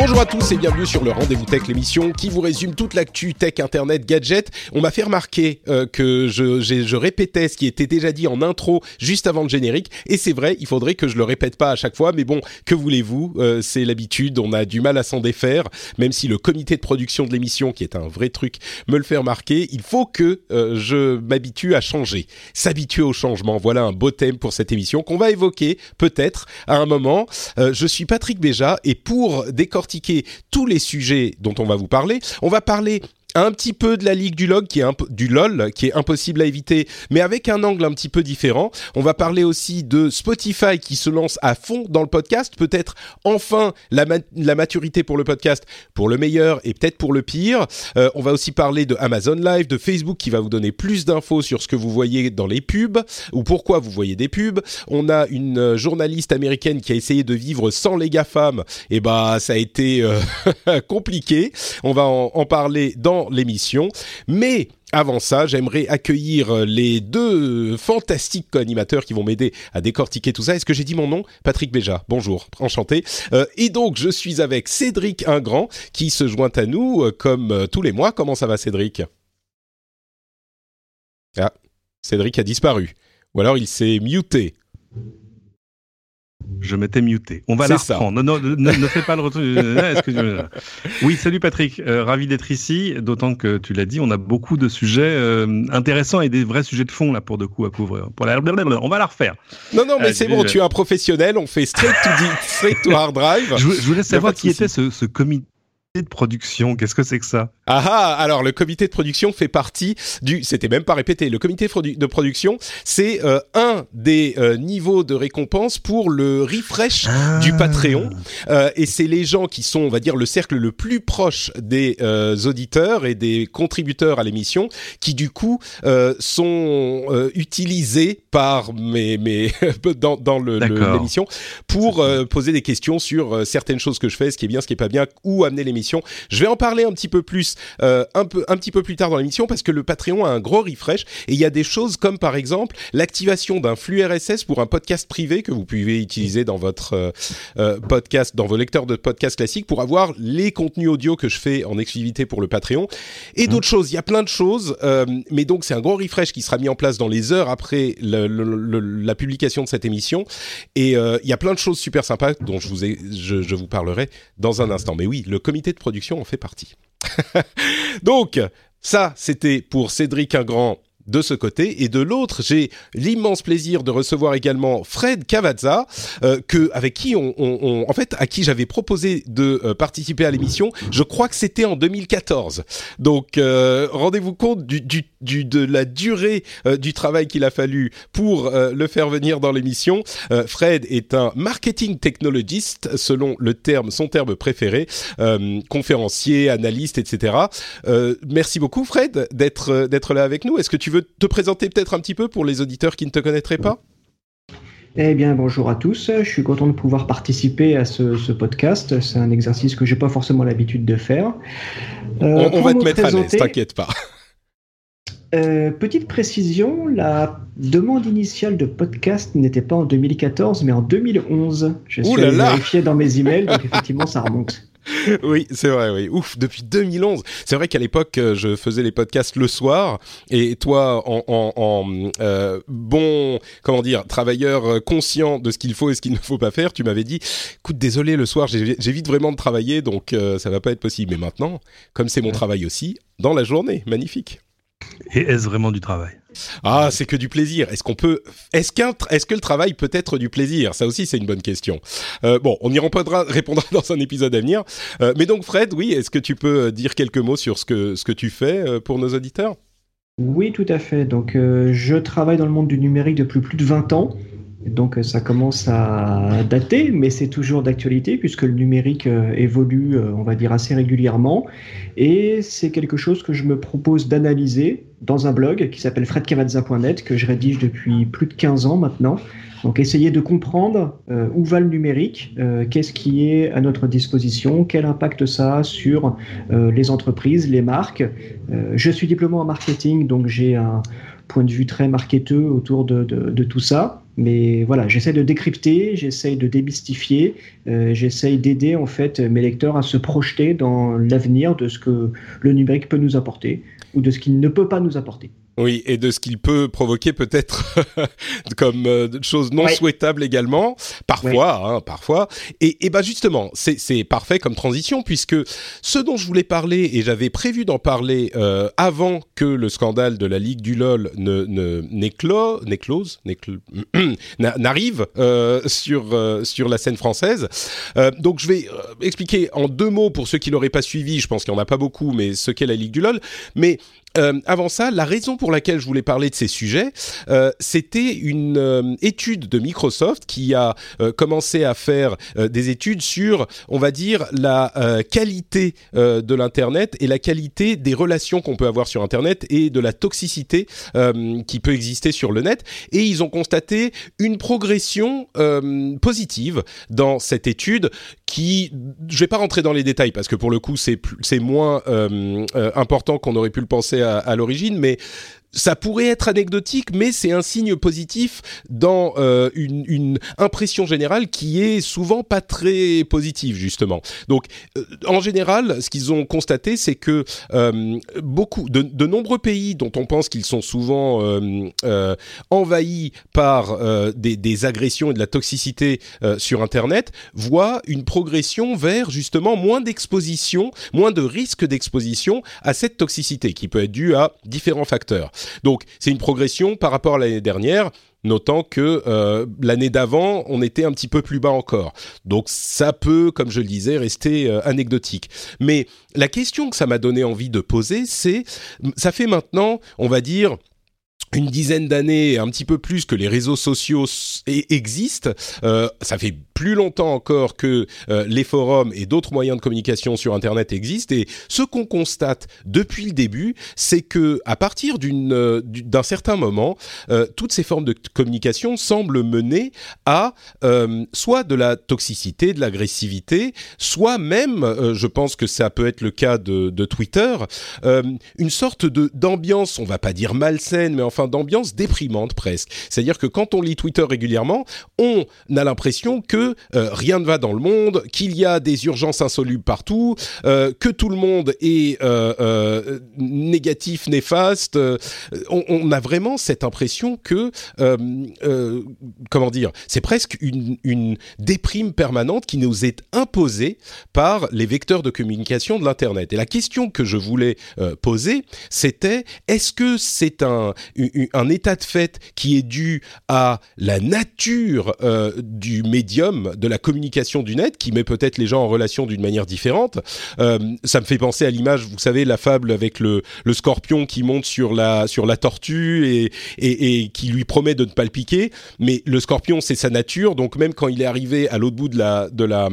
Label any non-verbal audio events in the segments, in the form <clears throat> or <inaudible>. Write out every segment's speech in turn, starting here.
Bonjour à tous et bienvenue sur le Rendez-vous Tech, l'émission qui vous résume toute l'actu tech, internet, gadget. On m'a fait remarquer euh, que je, je répétais ce qui était déjà dit en intro juste avant le générique. Et c'est vrai, il faudrait que je le répète pas à chaque fois. Mais bon, que voulez-vous euh, C'est l'habitude, on a du mal à s'en défaire. Même si le comité de production de l'émission, qui est un vrai truc, me le fait remarquer, il faut que euh, je m'habitue à changer. S'habituer au changement, voilà un beau thème pour cette émission qu'on va évoquer peut-être à un moment. Euh, je suis Patrick Béja et pour décortiquer tous les sujets dont on va vous parler, on va parler un petit peu de la ligue du log qui est du lol qui est impossible à éviter mais avec un angle un petit peu différent. On va parler aussi de Spotify qui se lance à fond dans le podcast. Peut-être enfin la, ma- la maturité pour le podcast pour le meilleur et peut-être pour le pire. Euh, on va aussi parler de Amazon Live de Facebook qui va vous donner plus d'infos sur ce que vous voyez dans les pubs ou pourquoi vous voyez des pubs. On a une euh, journaliste américaine qui a essayé de vivre sans les GAFAM. Et bah ça a été euh, <laughs> compliqué. On va en parler dans l'émission. Mais avant ça, j'aimerais accueillir euh, les deux fantastiques co-animateurs qui vont m'aider à décortiquer tout ça. Est-ce que j'ai dit mon nom? Patrick Béja. Bonjour, enchanté. Euh, et donc, je suis avec Cédric Ingrand qui se joint à nous euh, comme tous les mois. Comment ça va, Cédric? Ah, Cédric a disparu. Ou alors il s'est muté. Je m'étais muté. On va la reprendre. Non, non, ne, ne fais pas le retour. <laughs> Euh, oui, salut Patrick. Euh, ravi d'être ici. D'autant que tu l'as dit, on a beaucoup de sujets euh, intéressants et des vrais sujets de fond là pour de coup à couvrir. Pour la... On va la refaire. Non, non, mais Ah, c'est bon, je- tu es un professionnel. On fait straight to, straight to hard drive. Je, je voulais savoir qui était ce, ce comité de production. Qu'est-ce que c'est que ça? Ah ah, alors le comité de production fait partie du, c'était même pas répété, le comité de production, c'est euh, un des euh, niveaux de récompense pour le refresh du Patreon. Euh, et c'est les gens qui sont, on va dire, le cercle le plus proche des auditeurs et des contributeurs à l'émission, qui du coup sont utilisés par mes, mes <laughs> dans, dans le- le- D'accord. l'émission pour poser des questions sur certaines choses que je fais, ce qui est bien, ce qui est pas bien, où amener l'émission. Je vais en parler un petit peu plus, euh, un peu, un petit peu plus tard dans l'émission, parce que le Patreon a un gros refresh et il y a des choses comme par exemple l'activation d'un flux RSS pour un podcast privé que vous pouvez utiliser dans votre euh, euh, podcast, dans vos lecteurs de podcasts classiques pour avoir les contenus audio que je fais en exclusivité pour le Patreon et d'autres choses. Il y a plein de choses, mais donc c'est un gros refresh qui sera mis en place dans les heures après le- le- le- la publication de cette émission. Et il y a plein de choses super sympas dont je vous, ai, je, je vous parlerai dans un instant. Mais oui, le comité de production en fait partie. <laughs> donc ça, c'était pour Cédric Ingrand de ce côté. Et de l'autre j'ai l'immense plaisir de recevoir également Fred Cavazza euh, que avec qui on, on- on- en fait à qui j'avais proposé de euh, participer à l'émission. Je crois que c'était en 2014 donc euh, rendez-vous compte du, du, du- de la durée euh, du travail qu'il a fallu pour euh, le faire venir dans l'émission. Fred est un marketing technologist selon le terme son terme préféré conférencier analyste etc merci beaucoup Fred d'être d'être là avec nous. Est-ce que tu veux te présenter peut-être un petit peu pour les auditeurs qui ne te connaîtraient pas Eh bien, bonjour à tous. Je suis content de pouvoir participer à ce, ce podcast. C'est un exercice que j'ai pas forcément l'habitude de faire. Euh, on, va te me mettre à l'aise présenter, t'inquiète pas <laughs> euh, petite précision, la demande initiale de podcast n'était pas en 2014, mais en 2011. Je suis allé vérifier dans mes <laughs> emails, donc effectivement, ça remonte. <laughs> oui, c'est vrai, oui. Ouf, depuis 2011. C'est vrai qu'à l'époque, euh, je faisais les podcasts le soir, et toi, en, en- en, euh, bon, comment dire, travailleur euh, conscient de ce qu'il faut et ce qu'il ne faut pas faire, tu m'avais dit, écoute, désolé, le soir, j'évite vraiment de travailler, donc euh, ça va pas être possible. Mais maintenant, comme c'est mon travail aussi, dans la journée, magnifique. Et est-ce vraiment du travail? Ah, c'est que du plaisir. Est-ce qu'on peut, est-ce qu'un, est-ce que le travail peut être du plaisir? Ça aussi, c'est une bonne question. Euh, bon, on y répondra, <laughs> répondra dans un épisode à venir. Euh, mais donc, Fred, oui, est-ce que tu peux dire quelques mots sur ce que ce que tu fais euh, pour nos auditeurs? Oui, tout à fait. Donc, euh, je travaille dans le monde du numérique depuis plus de 20 ans. Donc ça commence à dater, mais c'est toujours d'actualité puisque le numérique euh, évolue, euh, on va dire, assez régulièrement. Et c'est quelque chose que je me propose d'analyser dans un blog qui s'appelle fredcavazza.net, que je rédige depuis plus de 15 ans maintenant. Donc essayer de comprendre euh, où va le numérique, euh, qu'est-ce qui est à notre disposition, quel impact ça a sur euh, les entreprises, les marques. je suis diplômé en marketing, donc j'ai un point de vue très marketeux autour de tout ça. Mais voilà, j'essaie de décrypter, j'essaie de démystifier, euh, j'essaie d'aider en fait mes lecteurs à se projeter dans l'avenir de ce que le numérique peut nous apporter ou de ce qu'il ne peut pas nous apporter. Oui, et de ce qu'il peut provoquer peut-être <laughs> comme euh, chose non ouais. souhaitable également, parfois, ouais. hein, parfois. Et, et ben justement, c'est parfait comme transition puisque ce dont je voulais parler et j'avais prévu d'en parler euh, avant que le scandale de la Ligue du LOL ne n'éclose, <clears throat> n'arrive euh, sur euh, sur la scène française. Euh, donc je vais expliquer en deux mots pour ceux qui l'auraient pas suivi. Je pense qu'il y en a pas beaucoup, mais ce qu'est la Ligue du LOL. Mais euh, avant ça, la raison pour laquelle je voulais parler de ces sujets, euh, c'était une euh, étude de Microsoft qui a commencé à faire des études sur, on va dire, la qualité de l'internet et la qualité des relations qu'on peut avoir sur internet et de la toxicité qui peut exister sur le net. Et ils ont constaté une progression positive dans cette étude qui, je vais pas rentrer dans les détails parce que pour le coup c'est moins important qu'on aurait pu le penser à, l'origine, mais ça pourrait être anecdotique, mais c'est un signe positif dans euh, une, une, impression générale qui est souvent pas très positive justement. Donc, euh, en général, ce qu'ils ont constaté, c'est que euh, beaucoup de, de, nombreux pays dont on pense qu'ils sont souvent euh, euh, envahis par des, des, agressions et de la toxicité sur Internet voient une progression vers justement moins d'exposition, moins de risque d'exposition à cette toxicité qui peut être due à différents facteurs. Donc c'est une progression par rapport à l'année dernière, notant que euh, l'année d'avant, on était un petit peu plus bas encore. Donc ça peut, comme je le disais, rester euh, anecdotique. Mais la question que ça m'a donné envie de poser, c'est, ça fait maintenant, on va dire, une dizaine d'années, un petit peu plus que les réseaux sociaux existent. Euh, ça fait plus longtemps encore que euh, les forums et d'autres moyens de communication sur Internet existent. Et ce qu'on constate depuis le début, c'est que à partir euh, d'un certain moment, toutes ces formes de communication semblent mener à soit de la toxicité, de l'agressivité, soit même, je pense que ça peut être le cas de, de Twitter, une sorte de d'ambiance, on va pas dire malsaine, mais enfin d'ambiance déprimante presque. C'est-à-dire que quand on lit Twitter régulièrement, on a l'impression que euh, rien ne va dans le monde, qu'il y a des urgences insolubles partout, euh, que tout le monde est euh, négatif, néfaste. On, a vraiment cette impression que, comment dire, c'est presque une, une déprime permanente qui nous est imposée par les vecteurs de communication de l'Internet. Et la question que je voulais poser, c'était est-ce que c'est un, un état de fait qui est dû à la nature du médium de la communication du net qui met peut-être les gens en relation d'une manière différente. Euh, ça me fait penser à l'image, vous savez, la fable avec le, le scorpion qui monte sur la, sur la tortue et, et, qui lui promet de ne pas le piquer. Mais le scorpion, c'est sa nature. Donc même quand il est arrivé à l'autre bout de la, de la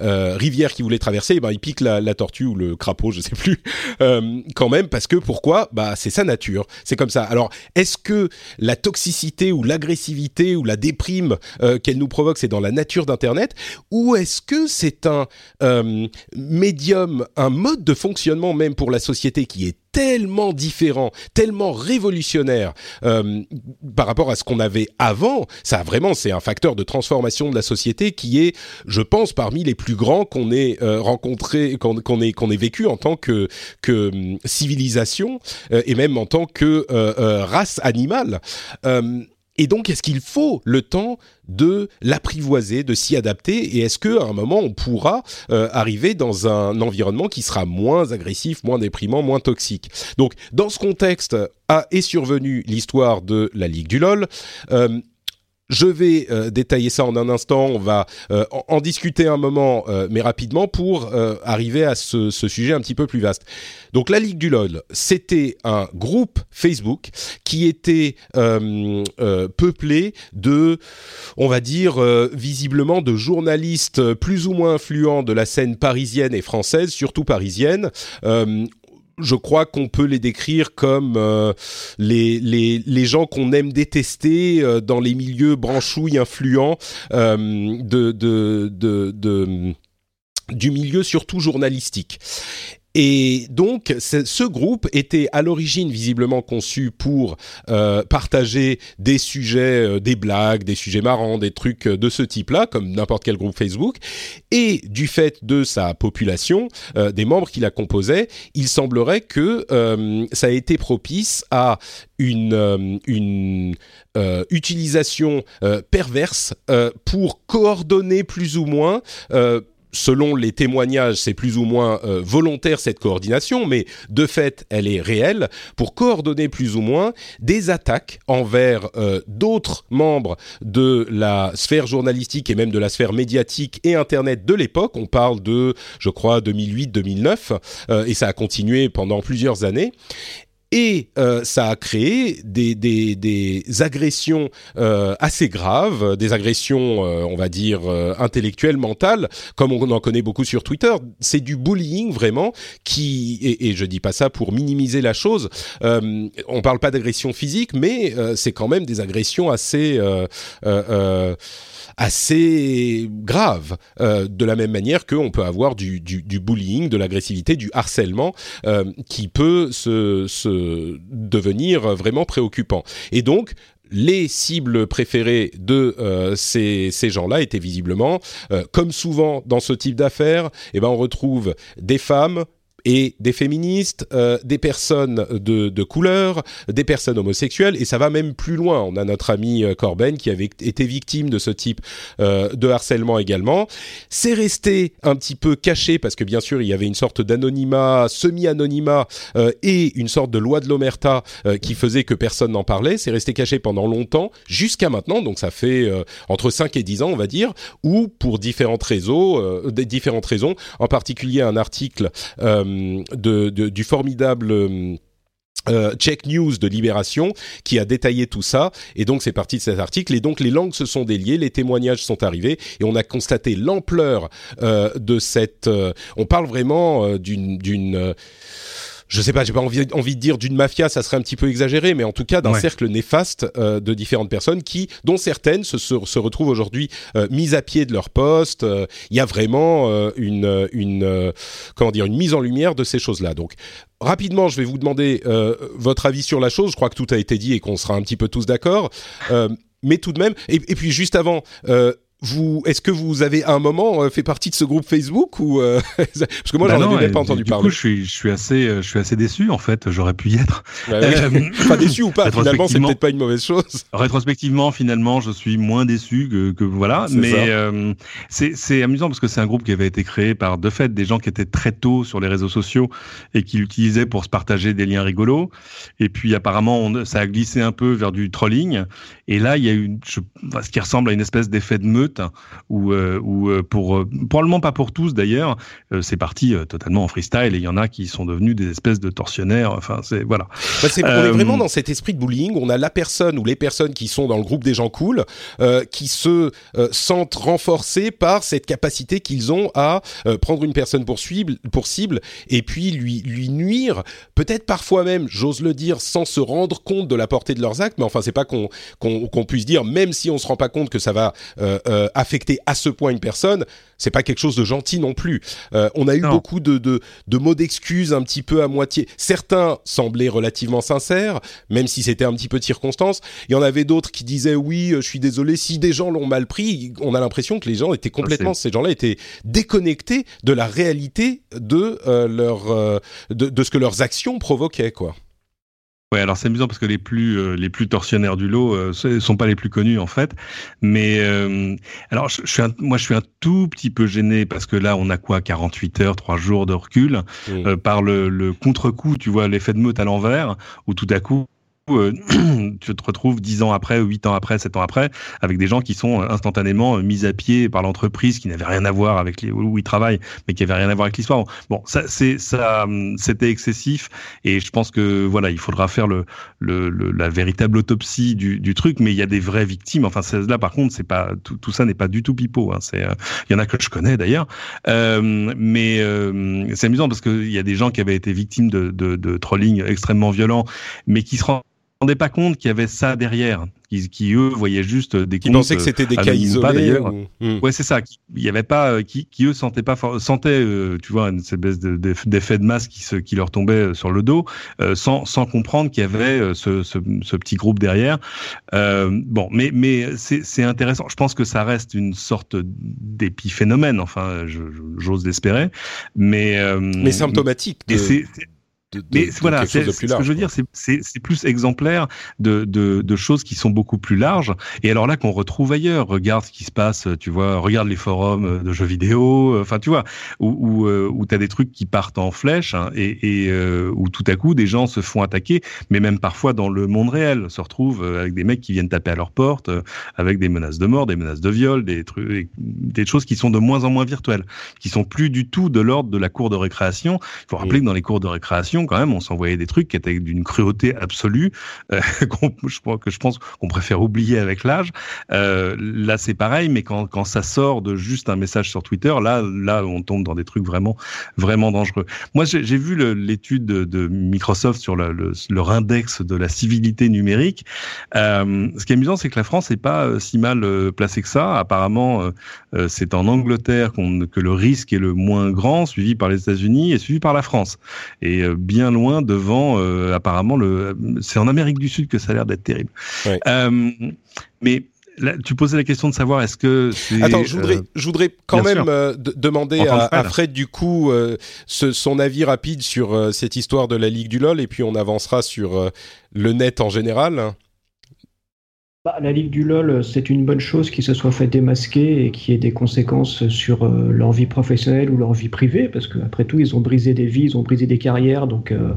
euh, rivière qu'il voulait traverser, ben, il pique la, la, tortue ou le crapaud, je sais plus, euh, quand même, parce que pourquoi? Bah, c'est sa nature. C'est comme ça. Alors, est-ce que la toxicité ou l'agressivité ou la déprime euh, qu'elle nous provoque, c'est dans la nature d'Internet ou est-ce que c'est un euh, médium, un mode de fonctionnement même pour la société qui est tellement différent, tellement révolutionnaire euh, par rapport à ce qu'on avait avant. Ça vraiment, c'est un facteur de transformation de la société qui est, je pense, parmi les plus grands qu'on ait euh, rencontré, qu'on qu ait qu'on ait vécu en tant que que hum, civilisation euh, et même en tant que euh, euh, race animale. Et donc, est-ce qu'il faut le temps de l'apprivoiser, de s'y adapter Et est-ce qu'à un moment, on pourra euh, arriver dans un environnement qui sera moins agressif, moins déprimant, moins toxique? Donc, dans ce contexte, a, est survenue l'histoire de la Ligue du LoL. Euh, je vais euh, détailler ça en un instant. On va euh, en, discuter un moment, euh, mais rapidement pour arriver à ce, ce, sujet un petit peu plus vaste. Donc la Ligue du LOL, c'était un groupe Facebook qui était peuplé de, on va dire, visiblement de journalistes plus ou moins influents de la scène parisienne et française, surtout parisienne je crois qu'on peut les décrire comme euh, les, les, les, gens qu'on aime détester euh, dans les milieux branchouilles influents euh, de, de, du milieu surtout journalistique. Et donc, ce groupe était à l'origine visiblement conçu pour euh, partager des sujets, euh, des blagues, des sujets marrants, des trucs de ce type-là, comme n'importe quel groupe Facebook. Et du fait de sa population, euh, des membres qui la composaient, il semblerait que ça a été propice à une, une utilisation perverse pour coordonner plus ou moins selon les témoignages, c'est plus ou moins euh, volontaire cette coordination, mais de fait, elle est réelle pour coordonner plus ou moins des attaques envers euh, d'autres membres de la sphère journalistique et même de la sphère médiatique et Internet de l'époque. On parle de, je crois, 2008-2009, euh, et ça a continué pendant plusieurs années et euh, ça a créé des, des, des agressions euh, assez graves, des agressions, euh, on va dire, intellectuelles, mentales, comme on en connaît beaucoup sur Twitter. C'est du bullying vraiment qui, et, et je dis pas ça pour minimiser la chose, on parle pas d'agression physique, mais c'est quand même des agressions assez assez grave, euh, de la même manière qu'on peut avoir du, bullying, de l'agressivité, du harcèlement, euh, qui peut se, devenir vraiment préoccupant. Et donc, les cibles préférées de euh, ces, gens-là étaient visiblement, comme souvent dans ce type d'affaires, eh ben on retrouve des femmes, et des féministes, euh, des personnes de, de, couleur, des personnes homosexuelles, et ça va même plus loin. On a notre ami euh, Corben qui avait été victime de ce type euh, de harcèlement également. C'est resté un petit peu caché parce que bien sûr il y avait une sorte d'anonymat, semi-anonymat euh, et une sorte de loi de l'omerta euh, qui faisait que personne n'en parlait. C'est resté caché pendant longtemps, jusqu'à maintenant, donc ça fait euh, entre 5 et 10 ans on va dire, ou pour différentes raisons, différentes raisons, en particulier un article de, de, du formidable... Euh, Check News de Libération qui a détaillé tout ça et donc c'est parti de cet article et donc les langues se sont déliées, les témoignages sont arrivés et on a constaté l'ampleur euh, de cette. Euh, on parle vraiment euh, d'une je sais pas, j'ai pas envie, envie de dire d'une mafia, ça serait un petit peu exagéré, mais en tout cas d'un cercle néfaste euh, de différentes personnes qui, dont certaines se, se, se retrouvent aujourd'hui euh, mises à pied de leur poste. Euh, il y a vraiment euh, une, une comment dire, une mise en lumière de ces choses-là. Donc rapidement, je vais vous demander votre avis sur la chose. Je crois que tout a été dit et qu'on sera un petit peu tous d'accord. mais tout de même, et, et puis juste avant, vous, est-ce que vous avez à un moment euh, fait partie de ce groupe Facebook ou euh, <laughs> parce que moi bah j'en avais pas entendu du parler. Du coup, je suis, je suis assez, euh, je suis assez déçu en fait. J'aurais pu y être. Bah oui. <laughs> pas déçu ou pas. Finalement, c'est peut-être pas une mauvaise chose. <laughs> Rétrospectivement, finalement, je suis moins déçu que, que voilà. Mais euh, c'est amusant parce que c'est un groupe qui avait été créé par de fait des gens qui étaient très tôt sur les réseaux sociaux et qui l'utilisaient pour se partager des liens rigolos. Et puis apparemment, on, ça a glissé un peu vers du trolling. Et là, il y a eu je, ce qui ressemble à une espèce d'effet de meute ou euh, ou euh, pour euh, probablement pas pour tous d'ailleurs, c'est parti totalement en freestyle et il y en a qui sont devenus des espèces de tortionnaires. Enfin, c'est voilà. Bah on est vraiment dans cet esprit de bullying. On a la personne ou les personnes qui sont dans le groupe des gens cool qui se sentent renforcés par cette capacité qu'ils ont à prendre une personne pour cible, pour cible et puis lui lui nuire. Peut-être parfois même, j'ose le dire, sans se rendre compte de la portée de leurs actes. Mais enfin, c'est pas qu'on puisse dire, même si on se rend pas compte que ça va euh, euh, affecter à ce point une personne, c'est pas quelque chose de gentil non plus. Euh, on a eu non. beaucoup de, de, de mots d'excuses un petit peu à moitié. Certains semblaient relativement sincères, même si c'était un petit peu de circonstance. Il y en avait d'autres qui disaient oui, je suis désolé. Si des gens l'ont mal pris, on a l'impression que les gens étaient complètement, ces gens-là étaient déconnectés de la réalité de euh, leur, euh, de, de, ce que leurs actions provoquaient, quoi. Ouais, alors c'est amusant parce que les plus euh, les plus tortionnaires du lot euh, sont pas les plus connus en fait. Mais euh, alors je, suis moi je suis un tout petit peu gêné parce que là on a quoi 48 heures, 3 jours de recul mmh. par le, le contre-coup, tu vois l'effet de meute à l'envers où tout à coup euh, <clears throat> tu te retrouves dix ans après, huit ans après, sept ans après, avec des gens qui sont euh, instantanément euh, mis à pied par l'entreprise, qui n'avaient rien à voir avec les, où ils travaillent, mais qui n'avaient rien à voir avec l'histoire. Bon, ça, c'est, ça, c'était excessif, et je pense que voilà, il faudra faire le, le, la véritable autopsie du, du, truc, mais il y a des vraies victimes. Enfin, là, par contre, c'est pas tout, tout ça n'est pas du tout pipeau. Hein. C'est, il y en a que je connais d'ailleurs, euh, mais c'est amusant parce qu'il y a des gens qui avaient été victimes de, de, de trolling extrêmement violents, mais qui se rendent pas compte qu'il y avait ça derrière, qui, qui eux voyaient juste des qui pensaient que c'était des euh, cas isolés d'ailleurs. Hmm. Ouais, c'est ça. Il y avait pas, euh, qui, qui eux sentaient pas, sentaient, euh, tu vois, une espèce d'effet de, de, masse qui, se, qui leur tombait sur le dos, sans, sans comprendre qu'il y avait ce, ce, ce, petit groupe derrière. bon, mais mais c'est intéressant. Je pense que ça reste une sorte d'épiphénomène. Enfin, j'ose l'espérer, mais mais symptomatique. De... Et mais voilà, ce que je veux dire, c'est plus exemplaire de, de, de, choses qui sont beaucoup plus larges. Et alors là, qu'on retrouve ailleurs, regarde ce qui se passe, tu vois, regarde les forums de jeux vidéo, enfin, tu vois, où, où, euh, où tu as des trucs qui partent en flèche hein, et, et euh, où tout à coup, des gens se font attaquer, mais même parfois dans le monde réel, se retrouvent euh, avec des mecs qui viennent taper à leur porte, avec des menaces de mort, des menaces de viol, des trucs, des choses qui sont de moins en moins virtuelles, qui sont plus du tout de l'ordre de la cour de récréation. Il faut rappeler que dans les cours de récréation, quand même, on s'envoyait des trucs qui étaient d'une cruauté absolue, euh, <laughs> que je pense qu'on préfère oublier avec l'âge. Euh, là, c'est pareil, mais quand, quand ça sort de juste un message sur Twitter, là, là, on tombe dans des trucs vraiment, vraiment dangereux. Moi, j'ai vu l'étude de, Microsoft sur le, leur index de la civilité numérique. Euh, ce qui est amusant, c'est que la France n'est pas si mal placée que ça. Apparemment, c'est en Angleterre que le risque est le moins grand, suivi par les États-Unis et suivi par la France. Et bien loin devant, apparemment, le. C'est en Amérique du Sud que ça a l'air d'être terrible. mais tu posais la question de savoir est-ce que Attends, je voudrais, je voudrais quand même demander à, Fred du coup son avis rapide sur cette histoire de la Ligue du LoL et puis on avancera sur le net en général. Bah, la Ligue du LoL, c'est une bonne chose qu'il se soit fait démasquer et qu'il y ait des conséquences sur euh, leur vie professionnelle ou leur vie privée, parce qu'après tout, ils ont brisé des vies, ils ont brisé des carrières, donc... Euh,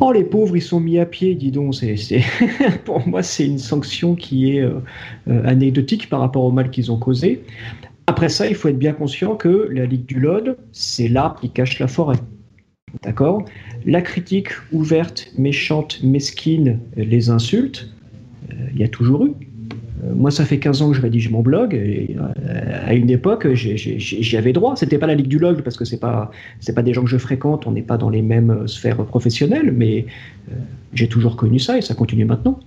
oh, les pauvres, ils sont mis à pied, dis donc. <laughs> Pour moi, c'est une sanction qui est euh, anecdotique par rapport au mal qu'ils ont causé. Après ça, il faut être bien conscient que la Ligue du LoL, c'est l'arbre qui cache la forêt. D'accord? La critique ouverte, méchante, mesquine, les insultes, il y a toujours eu. Euh, moi, ça fait 15 ans que je rédige mon blog. Et, euh, à une époque, j'y avais droit. C'était pas la ligue du log parce que c'est pas c'est pas des gens que je fréquente. On n'est pas dans les mêmes sphères professionnelles, mais euh, j'ai toujours connu ça et ça continue maintenant.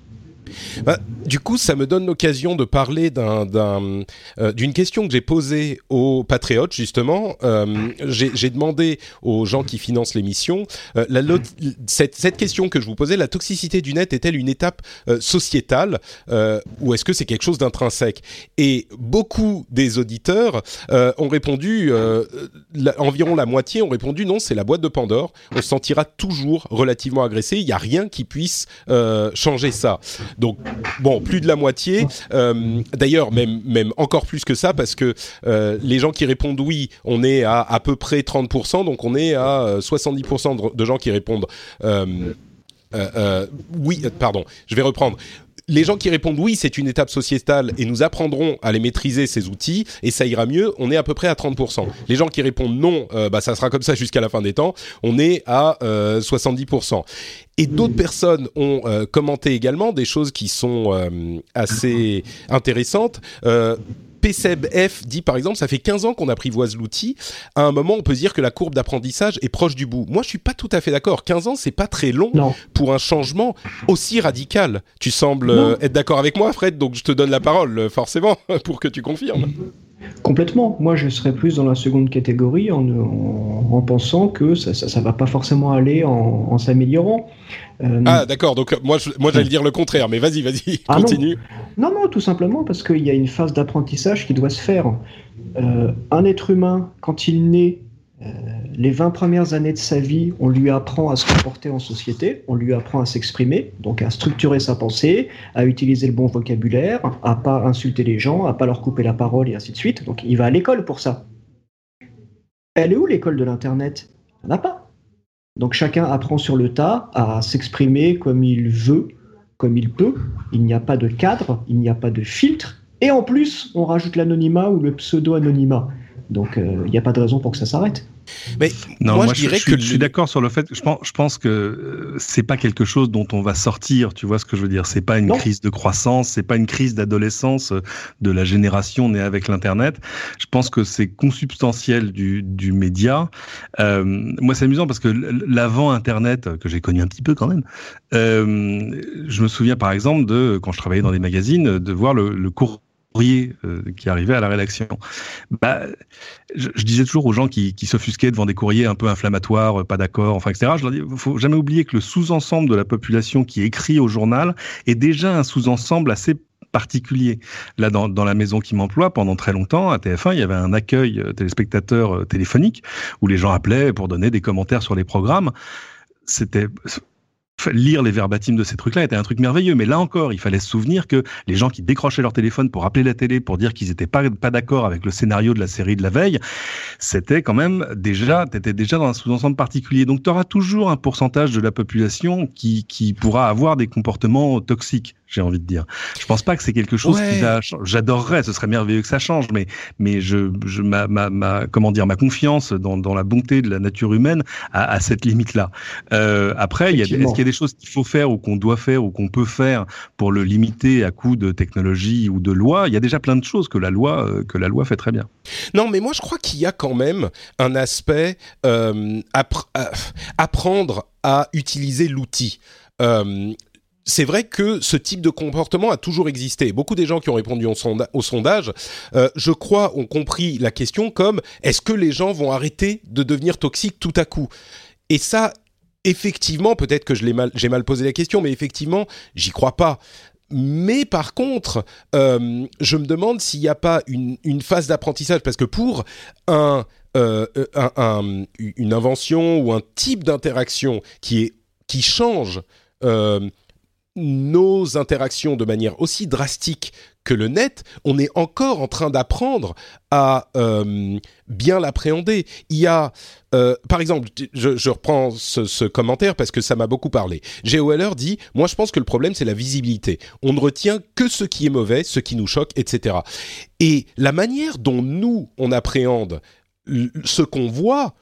Bah, du coup, ça me donne l'occasion de parler euh, d'une question que j'ai posée aux patriotes, justement. Euh, j'ai, demandé aux gens qui financent l'émission, euh, cette, question que je vous posais, la toxicité du net est-elle une étape sociétale ou est-ce que c'est quelque chose d'intrinsèque? Et beaucoup des auditeurs ont répondu, environ la moitié ont répondu non, c'est la boîte de Pandore, on se sentira toujours relativement agressé, il n'y a rien qui puisse changer ça. Donc, bon, plus de la moitié. Euh, d'ailleurs, même, même encore plus que ça, parce que euh, les gens qui répondent oui, on est à à peu près 30%, donc on est à 70% de, gens qui répondent euh, oui, pardon, je vais reprendre les gens qui répondent oui, c'est une étape sociétale et nous apprendrons à les maîtriser ces outils et ça ira mieux, on est à peu près à 30%. Les gens qui répondent non, euh, bah ça sera comme ça jusqu'à la fin des temps, on est à 70%. Euh, et d'autres personnes ont euh, commenté également des choses qui sont assez intéressantes. PCEBF dit par exemple, ça fait 15 ans qu'on apprivoise l'outil. À un moment, on peut dire que la courbe d'apprentissage est proche du bout. Moi, je suis pas tout à fait d'accord. 15 ans, c'est pas très long pour un changement aussi radical. Tu sembles euh, être d'accord avec moi, Fred, donc je te donne la parole, euh, forcément, <laughs> pour que tu confirmes. Complètement. Moi, je serais plus dans la seconde catégorie en, pensant que ça ne va pas forcément aller en, s'améliorant. Euh, ah, d'accord. Donc, moi, moi j'allais dire le contraire, mais vas-y, vas-y, ah continue. Non. non. tout simplement parce qu'il y a une phase d'apprentissage qui doit se faire. Euh, un être humain, quand il naît, les 20 premières années de sa vie, on lui apprend à se comporter en société, on lui apprend à s'exprimer, donc à structurer sa pensée, à utiliser le bon vocabulaire, à pas insulter les gens, à pas leur couper la parole et ainsi de suite. Donc il va à l'école pour ça. Elle est où l'école de l'Internet? Il n'y en a pas. Donc chacun apprend sur le tas à s'exprimer comme il veut, comme il peut. Il n'y a pas de cadre, il n'y a pas de filtre. Et en plus, on rajoute l'anonymat ou le pseudo-anonymat. Donc euh, il n'y a pas de raison pour que ça s'arrête. Mais non, moi, je, dirais que je suis d'accord sur le fait. Je pense, je pense que euh, c'est pas quelque chose dont on va sortir. Tu vois ce que je veux dire C'est pas une crise de croissance, c'est pas une crise d'adolescence euh, de la génération née avec l'internet. Je pense que c'est consubstantiel du, du média. Euh, moi, c'est amusant parce que l'avant internet que j'ai connu un petit peu quand même. Euh, je me souviens par exemple de quand je travaillais dans des magazines de voir le, le cours courrier euh, qui arrivait à la rédaction. Bah, je, disais toujours aux gens qui, qui s'offusquaient devant des courriers un peu inflammatoires, euh, pas d'accord, enfin, etc. Je leur dis, faut jamais oublier que le sous-ensemble de la population qui écrit au journal est déjà un sous-ensemble assez particulier. Là, dans, dans la maison qui m'emploie, pendant très longtemps, à TF1, il y avait un accueil euh, téléspectateur téléphonique où les gens appelaient pour donner des commentaires sur les programmes. C'était lire les verbatims de ces trucs-là était un truc merveilleux. Mais là encore, il fallait se souvenir que les gens qui décrochaient leur téléphone pour appeler la télé pour dire qu'ils n'étaient pas, d'accord avec le scénario de la série de la veille, c'était quand même déjà, t'étais déjà dans un sous-ensemble particulier. Donc tu auras toujours un pourcentage de la population qui, qui pourra avoir des comportements toxiques j'ai envie de dire. Je pense pas que c'est quelque chose ouais. qui va. J'adorerais, ce serait merveilleux que ça change, mais mais je, je ma, ma, ma comment dire ma confiance dans, dans la bonté de la nature humaine à, à cette limite là. Euh, après, est-ce qu'il y a des choses qu'il faut faire ou qu'on doit faire ou qu'on peut faire pour le limiter à coup de technologie ou de loi? Il y a déjà plein de choses que la loi euh, que la loi fait très bien. Non, mais moi je crois qu'il y a quand même un aspect euh, appre apprendre à utiliser l'outil. Euh, c'est vrai que ce type de comportement a toujours existé. Beaucoup des gens qui ont répondu au, sonda au sondage, euh, je crois, ont compris la question comme est-ce que les gens vont arrêter de devenir toxiques tout à coup? Et ça, effectivement, peut-être que j'ai mal, mal posé la question, mais effectivement, j'y crois pas. Mais par contre, euh, je me demande s'il n'y a pas une, phase d'apprentissage, parce que pour euh, un, un, une invention ou un type d'interaction qui qui change nos interactions de manière aussi drastique que le net, on est encore en train d'apprendre à euh, bien l'appréhender. Il y a, euh, par exemple, je, reprends ce, commentaire parce que ça m'a beaucoup parlé. Weller dit, moi je pense que le problème c'est la visibilité. On ne retient que ce qui est mauvais, ce qui nous choque, etc. Et la manière dont nous on appréhende ce qu'on voit,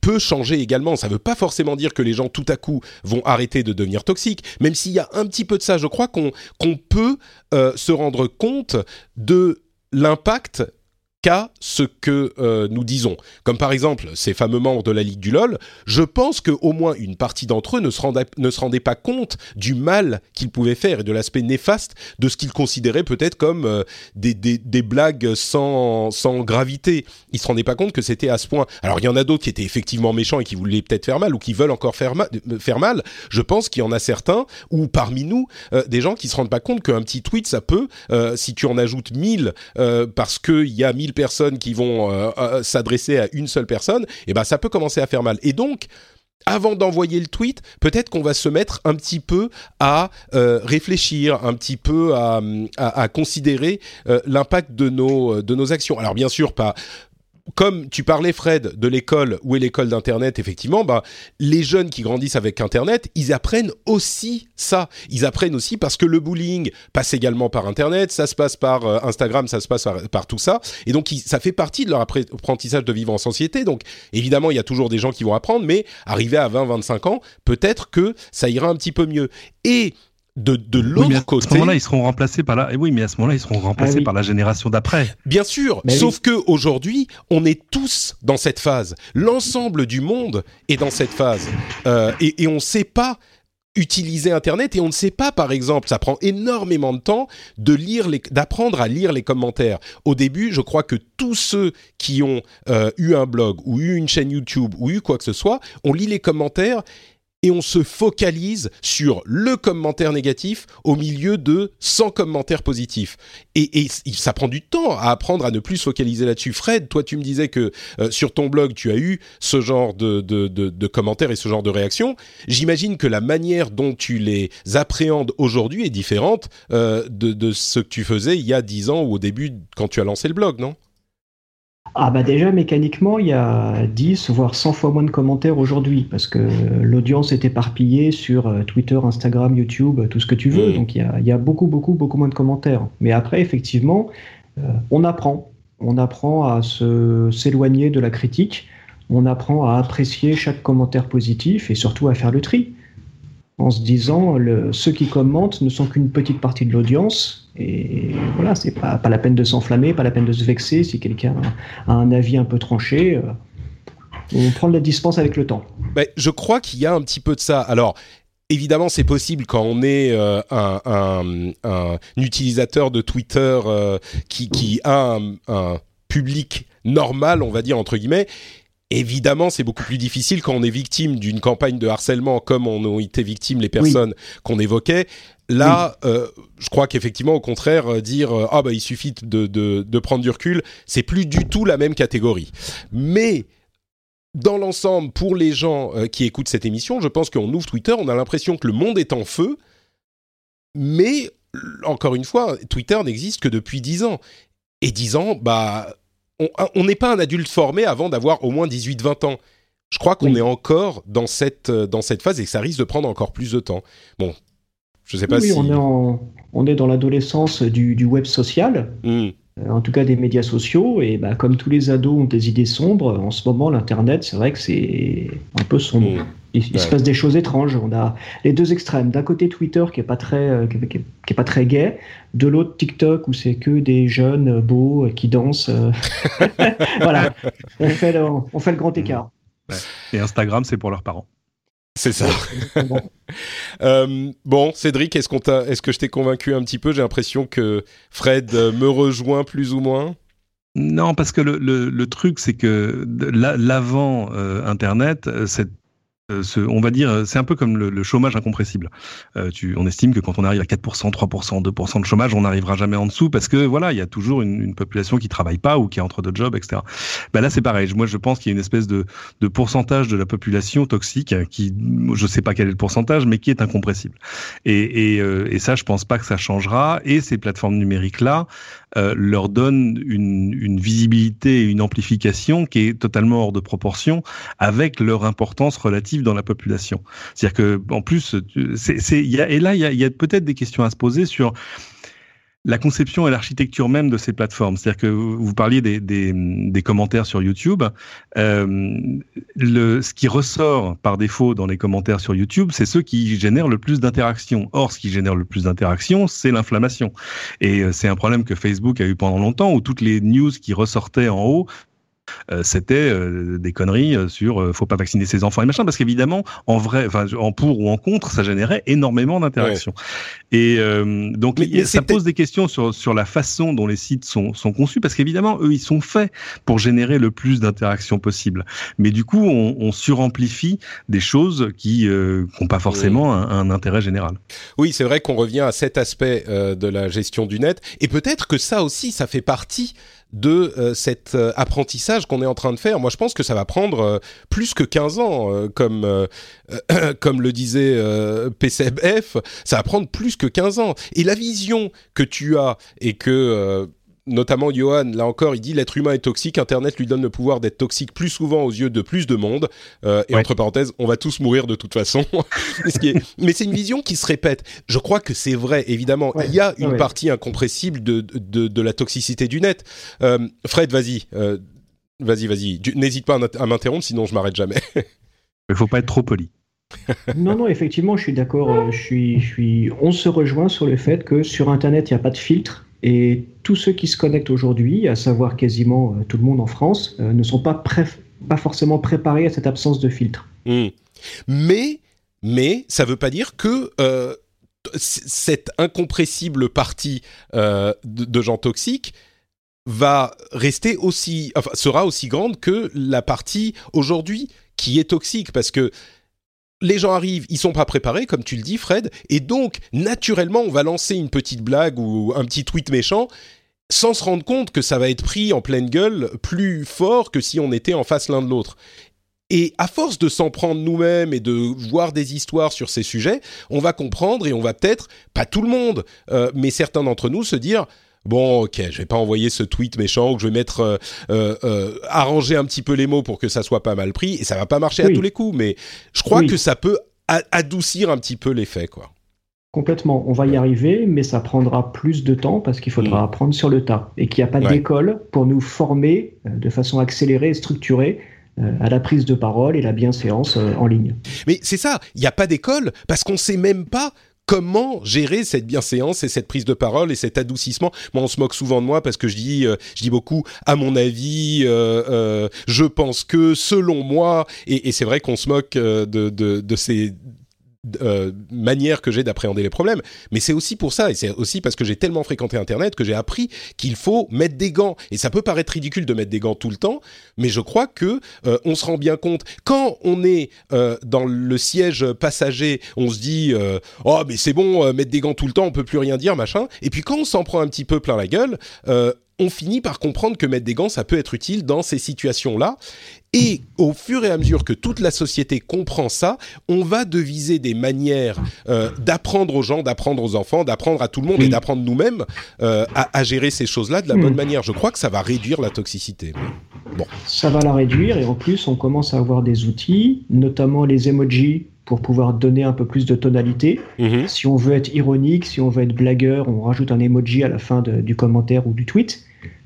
peut changer également. Ça ne veut pas forcément dire que les gens tout à coup vont arrêter de devenir toxiques, même s'il y a un petit peu de ça. Je crois qu'on peut euh, se rendre compte de l'impact qu'à ce que euh, nous disons. Comme par exemple ces fameux membres de la Ligue du LOL, je pense qu'au moins une partie d'entre eux ne se, rendait, ne pas compte du mal qu'ils pouvaient faire et de l'aspect néfaste de ce qu'ils considéraient peut-être comme euh, des, blagues sans, gravité. Ils se rendaient pas compte que c'était à ce point. Alors il y en a d'autres qui étaient effectivement méchants et qui voulaient peut-être faire mal ou qui veulent encore faire, faire mal. Je pense qu'il y en a certains, ou parmi nous, euh, des gens qui se rendent pas compte qu'un petit tweet, ça peut, euh, si tu en ajoutes 1000 euh, parce qu'il y a 1000 personnes qui vont euh, euh, s'adresser à une seule personne, et eh ben ça peut commencer à faire mal. Et donc avant d'envoyer le tweet, peut-être qu'on va se mettre un petit peu à euh, réfléchir, un petit peu à, à, considérer euh, l'impact de nos de nos actions. Alors bien sûr pas comme tu parlais Fred de l'école où est l'école d'internet effectivement bah les jeunes qui grandissent avec internet ils apprennent aussi ça. Ils apprennent aussi parce que le bullying passe également par internet ça se passe par euh, Instagram ça se passe par, tout ça. Et donc ça fait partie de leur apprentissage de vivre en société. Donc évidemment il y a toujours des gens qui vont apprendre mais arrivé à 20 25 ans peut-être que ça ira un petit peu mieux. Et de, de l'autre oui, côté. À ce moment-là, ils seront remplacés par la. Et oui, mais à ce moment-là, ils seront remplacés ah, oui. par la génération d'après. Bien sûr. Mais sauf oui. que aujourd'hui, on est tous dans cette phase. L'ensemble du monde est dans cette phase, euh, et, et on ne sait pas utiliser Internet et on ne sait pas, par exemple, ça prend énormément de temps de lire les, d'apprendre à lire les commentaires. Au début, je crois que tous ceux qui ont euh, eu un blog ou eu une chaîne YouTube ou eu quoi que ce soit, on lit les commentaires et on se focalise sur le commentaire négatif au milieu de 100 commentaires positifs. Et, ça prend du temps à apprendre à ne plus se focaliser là-dessus. Fred, toi tu me disais que euh, sur ton blog tu as eu ce genre de, de, commentaires et ce genre de réactions. J'imagine que la manière dont tu les appréhendes aujourd'hui est différente euh, de, de ce que tu faisais il y a 10 ans ou au début quand tu as lancé le blog, non? Ah bah déjà mécaniquement il y a 10 voire 100 fois moins de commentaires aujourd'hui parce que l'audience est éparpillée sur euh, Twitter, Instagram, YouTube, tout ce que tu veux. Donc il y, a, beaucoup beaucoup beaucoup moins de commentaires. Mais après effectivement euh, on apprend, on apprend à s'éloigner de la critique, on apprend à apprécier chaque commentaire positif et surtout à faire le tri en se disant ceux qui commentent ne sont qu'une petite partie de l'audience et voilà, c'est pas, pas la peine de s'enflammer, pas la peine de se vexer si quelqu'un a un avis un peu tranché. Euh, on prend la dispense avec le temps. Ben, je crois qu'il y a un petit peu de ça. Alors, évidemment, c'est possible quand on est euh, un, un, utilisateur de Twitter euh, qui, qui, a un, public normal, on va dire entre guillemets, Évidemment, c'est beaucoup plus difficile quand on est victime d'une campagne de harcèlement comme on a été victime les personnes qu'on évoquait. Là, euh, je crois qu'effectivement, au contraire, euh, dire euh, ah bah il suffit de, de, de prendre du recul, c'est plus du tout la même catégorie. Mais dans l'ensemble, pour les gens qui écoutent cette émission, je pense qu'on ouvre Twitter, on a l'impression que le monde est en feu, mais encore une fois, Twitter n'existe que depuis 10 ans. Et 10 ans, bah, on n'est pas un adulte formé avant d'avoir au moins 18-20 ans. Je crois qu'on est encore dans cette, euh, dans cette phase et que ça risque de prendre encore plus de temps. Bon, je sais pas si... On est, on est dans l'adolescence du, web social, hmm. euh, en tout cas des médias sociaux, et bah, comme tous les ados ont des idées sombres, en ce moment, l'Internet, c'est vrai que c'est un peu sombre. Hmm. Il, se passe des choses étranges. On a les deux extrêmes. D'un côté Twitter qui est pas très euh, qui, est, pas très gay, de l'autre TikTok où c'est que des jeunes euh, beaux euh, qui dansent. <laughs> voilà, on fait, le, on fait le grand écart. Et Instagram c'est pour leurs parents. C'est ça. <laughs> bon, Cédric, est-ce qu'on est-ce que je t'ai convaincu un petit peu? J'ai l'impression que Fred me rejoint plus ou moins. Non, parce que le, le, truc, c'est que l'avant Internet, cette euh, on va dire, c'est un peu comme le, chômage incompressible. Euh, tu, on estime que quand on arrive à 4%, 3%, 2% de chômage, on n'arrivera jamais en dessous parce que voilà, il y a toujours une, population qui travaille pas ou qui est entre deux jobs, etc. Ben là, c'est pareil. Moi, je pense qu'il y a une espèce de, pourcentage de la population toxique qui, je sais pas quel est le pourcentage, mais qui est incompressible. Et, et, euh, et ça, je pense pas que ça changera. Et ces plateformes numériques là, euh, leur donne une, une, visibilité et une amplification qui est totalement hors de proportion avec leur importance relative dans la population. C'est-à-dire que en plus, c'est, et là, il y a, y a peut-être des questions à se poser sur la conception et l'architecture même de ces plateformes. C'est-à-dire que vous parliez des, des, des commentaires sur YouTube. Euh, le, ce qui ressort par défaut dans les commentaires sur YouTube, c'est ceux qui génèrent le plus d'interactions. Or, ce qui génère le plus d'interactions, c'est l'inflammation. Et euh, c'est un problème que Facebook a eu pendant longtemps, où toutes les news qui ressortaient en haut c'était euh, des conneries euh, sur faut pas vacciner ses enfants et machin, parce qu'évidemment, en vrai, en pour ou en contre, ça générait énormément d'interactions. Et donc, ça pose des questions sur, sur la façon dont les sites sont, sont conçus, parce qu'évidemment, eux, ils sont faits pour générer le plus d'interactions possible. Mais du coup, on, on suramplifie des choses qui n'ont pas forcément un, un, intérêt général. Oui, c'est vrai qu'on revient à cet aspect de la gestion du net, et peut-être que ça aussi, ça fait partie de euh, cet euh, apprentissage qu'on est en train de faire. Moi, je pense que ça va prendre euh, plus que 15 ans, comme, <clears throat> comme le disait PCF, ça va prendre plus que 15 ans. Et la vision que tu as et que notamment Johan, là encore, il dit l'être humain est toxique, Internet lui donne le pouvoir d'être toxique plus souvent aux yeux de plus de monde. Euh, et entre parenthèses, on va tous mourir de toute façon. <laughs> Mais c'est une vision qui se répète. Je crois que c'est vrai, évidemment. Il y a une partie incompressible de, de, la toxicité du net. Euh, Fred, vas-y. Euh, vas-y, vas-y. N'hésite pas à m'interrompre, sinon je m'arrête jamais. <laughs> Il faut pas être trop poli. <laughs> non, non, effectivement, je suis d'accord. Je suis, je suis... On se rejoint sur le fait que sur Internet, il n'y a pas de filtre et tous ceux qui se connectent aujourd'hui, à savoir quasiment euh, tout le monde en France, euh, ne sont pas, pas forcément préparés à cette absence de filtre. Hmm. Mais, mais ça ne veut pas dire que euh, cette incompressible partie de, gens toxiques va rester aussi, sera aussi grande que la partie aujourd'hui qui est toxique, parce que les gens arrivent, ils sont pas préparés, comme tu le dis, Fred, et donc naturellement, on va lancer une petite blague ou un petit tweet méchant, sans se rendre compte que ça va être pris en pleine gueule plus fort que si on était en face l'un de l'autre. Et à force de s'en prendre nous-mêmes et de voir des histoires sur ces sujets, on va comprendre et on va peut-être, pas tout le monde, euh, mais certains d'entre nous se dire bon, ok, je vais pas envoyer ce tweet méchant, que je vais mettre euh, euh, euh, arranger un petit peu les mots pour que ça soit pas mal pris, et ça va pas marcher à tous les coups, mais je crois que ça peut adoucir un petit peu l'effet, quoi. Complètement, on va y arriver, mais ça prendra plus de temps parce qu'il faudra mm. apprendre sur le tas et qu'il n'y a pas d'école pour nous former de façon accélérée et structurée à la prise de parole et la bienséance en ligne. Mais c'est ça, il n'y a pas d'école parce qu'on ne sait même pas comment gérer cette bienséance et cette prise de parole et cet adoucissement? Moi, on se moque souvent de moi parce que je dis, euh, je dis beaucoup à mon avis, euh, euh, je pense que, selon moi, et, c'est vrai qu'on se moque de, de ces euh, manière que j'ai d'appréhender les problèmes. Mais c'est aussi pour ça, et c'est aussi parce que j'ai tellement fréquenté Internet que j'ai appris qu'il faut mettre des gants. Et ça peut paraître ridicule de mettre des gants tout le temps, mais je crois que euh, on se rend bien compte quand on est euh, dans le siège passager, on se dit oh mais c'est bon, mettre des gants tout le temps, on peut plus rien dire, machin. Et puis quand on s'en prend un petit peu plein la gueule, on finit par comprendre que mettre des gants, ça peut être utile dans ces situations-là. Et au fur et à mesure que toute la société comprend ça, on va deviser des manières euh, d'apprendre aux gens, d'apprendre aux enfants, d'apprendre à tout le monde et d'apprendre nous-mêmes euh, à, gérer ces choses-là de la bonne hmm. manière. Je crois que ça va réduire la toxicité. Bon. Ça va la réduire et en plus on commence à avoir des outils, notamment les emojis pour pouvoir donner un peu plus de tonalité. Mhm. Si on veut être ironique, si on veut être blagueur, on rajoute un emoji à la fin du commentaire ou du tweet.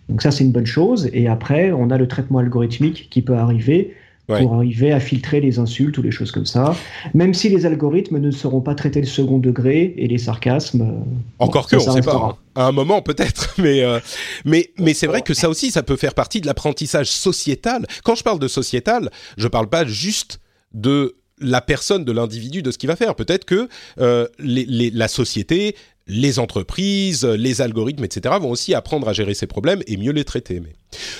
Donc ça, c'est une bonne chose. Et après, on a le traitement algorithmique qui peut arriver pour arriver à filtrer les insultes ou les choses comme ça. Même si les algorithmes ne seront pas traités le second degré et les sarcasmes. Encore que, on ne sait pas. Hein. À un moment, peut-être. <laughs> Mais, euh, mais, mais c'est vrai que ça aussi, ça peut faire partie de l'apprentissage sociétal. Quand je parle de sociétal, je ne parle pas juste de la personne, de l'individu, de ce qu'il va faire. Peut-être que euh, la société, les entreprises, les algorithmes, etc. vont aussi apprendre à gérer ces problèmes et mieux les traiter. Mais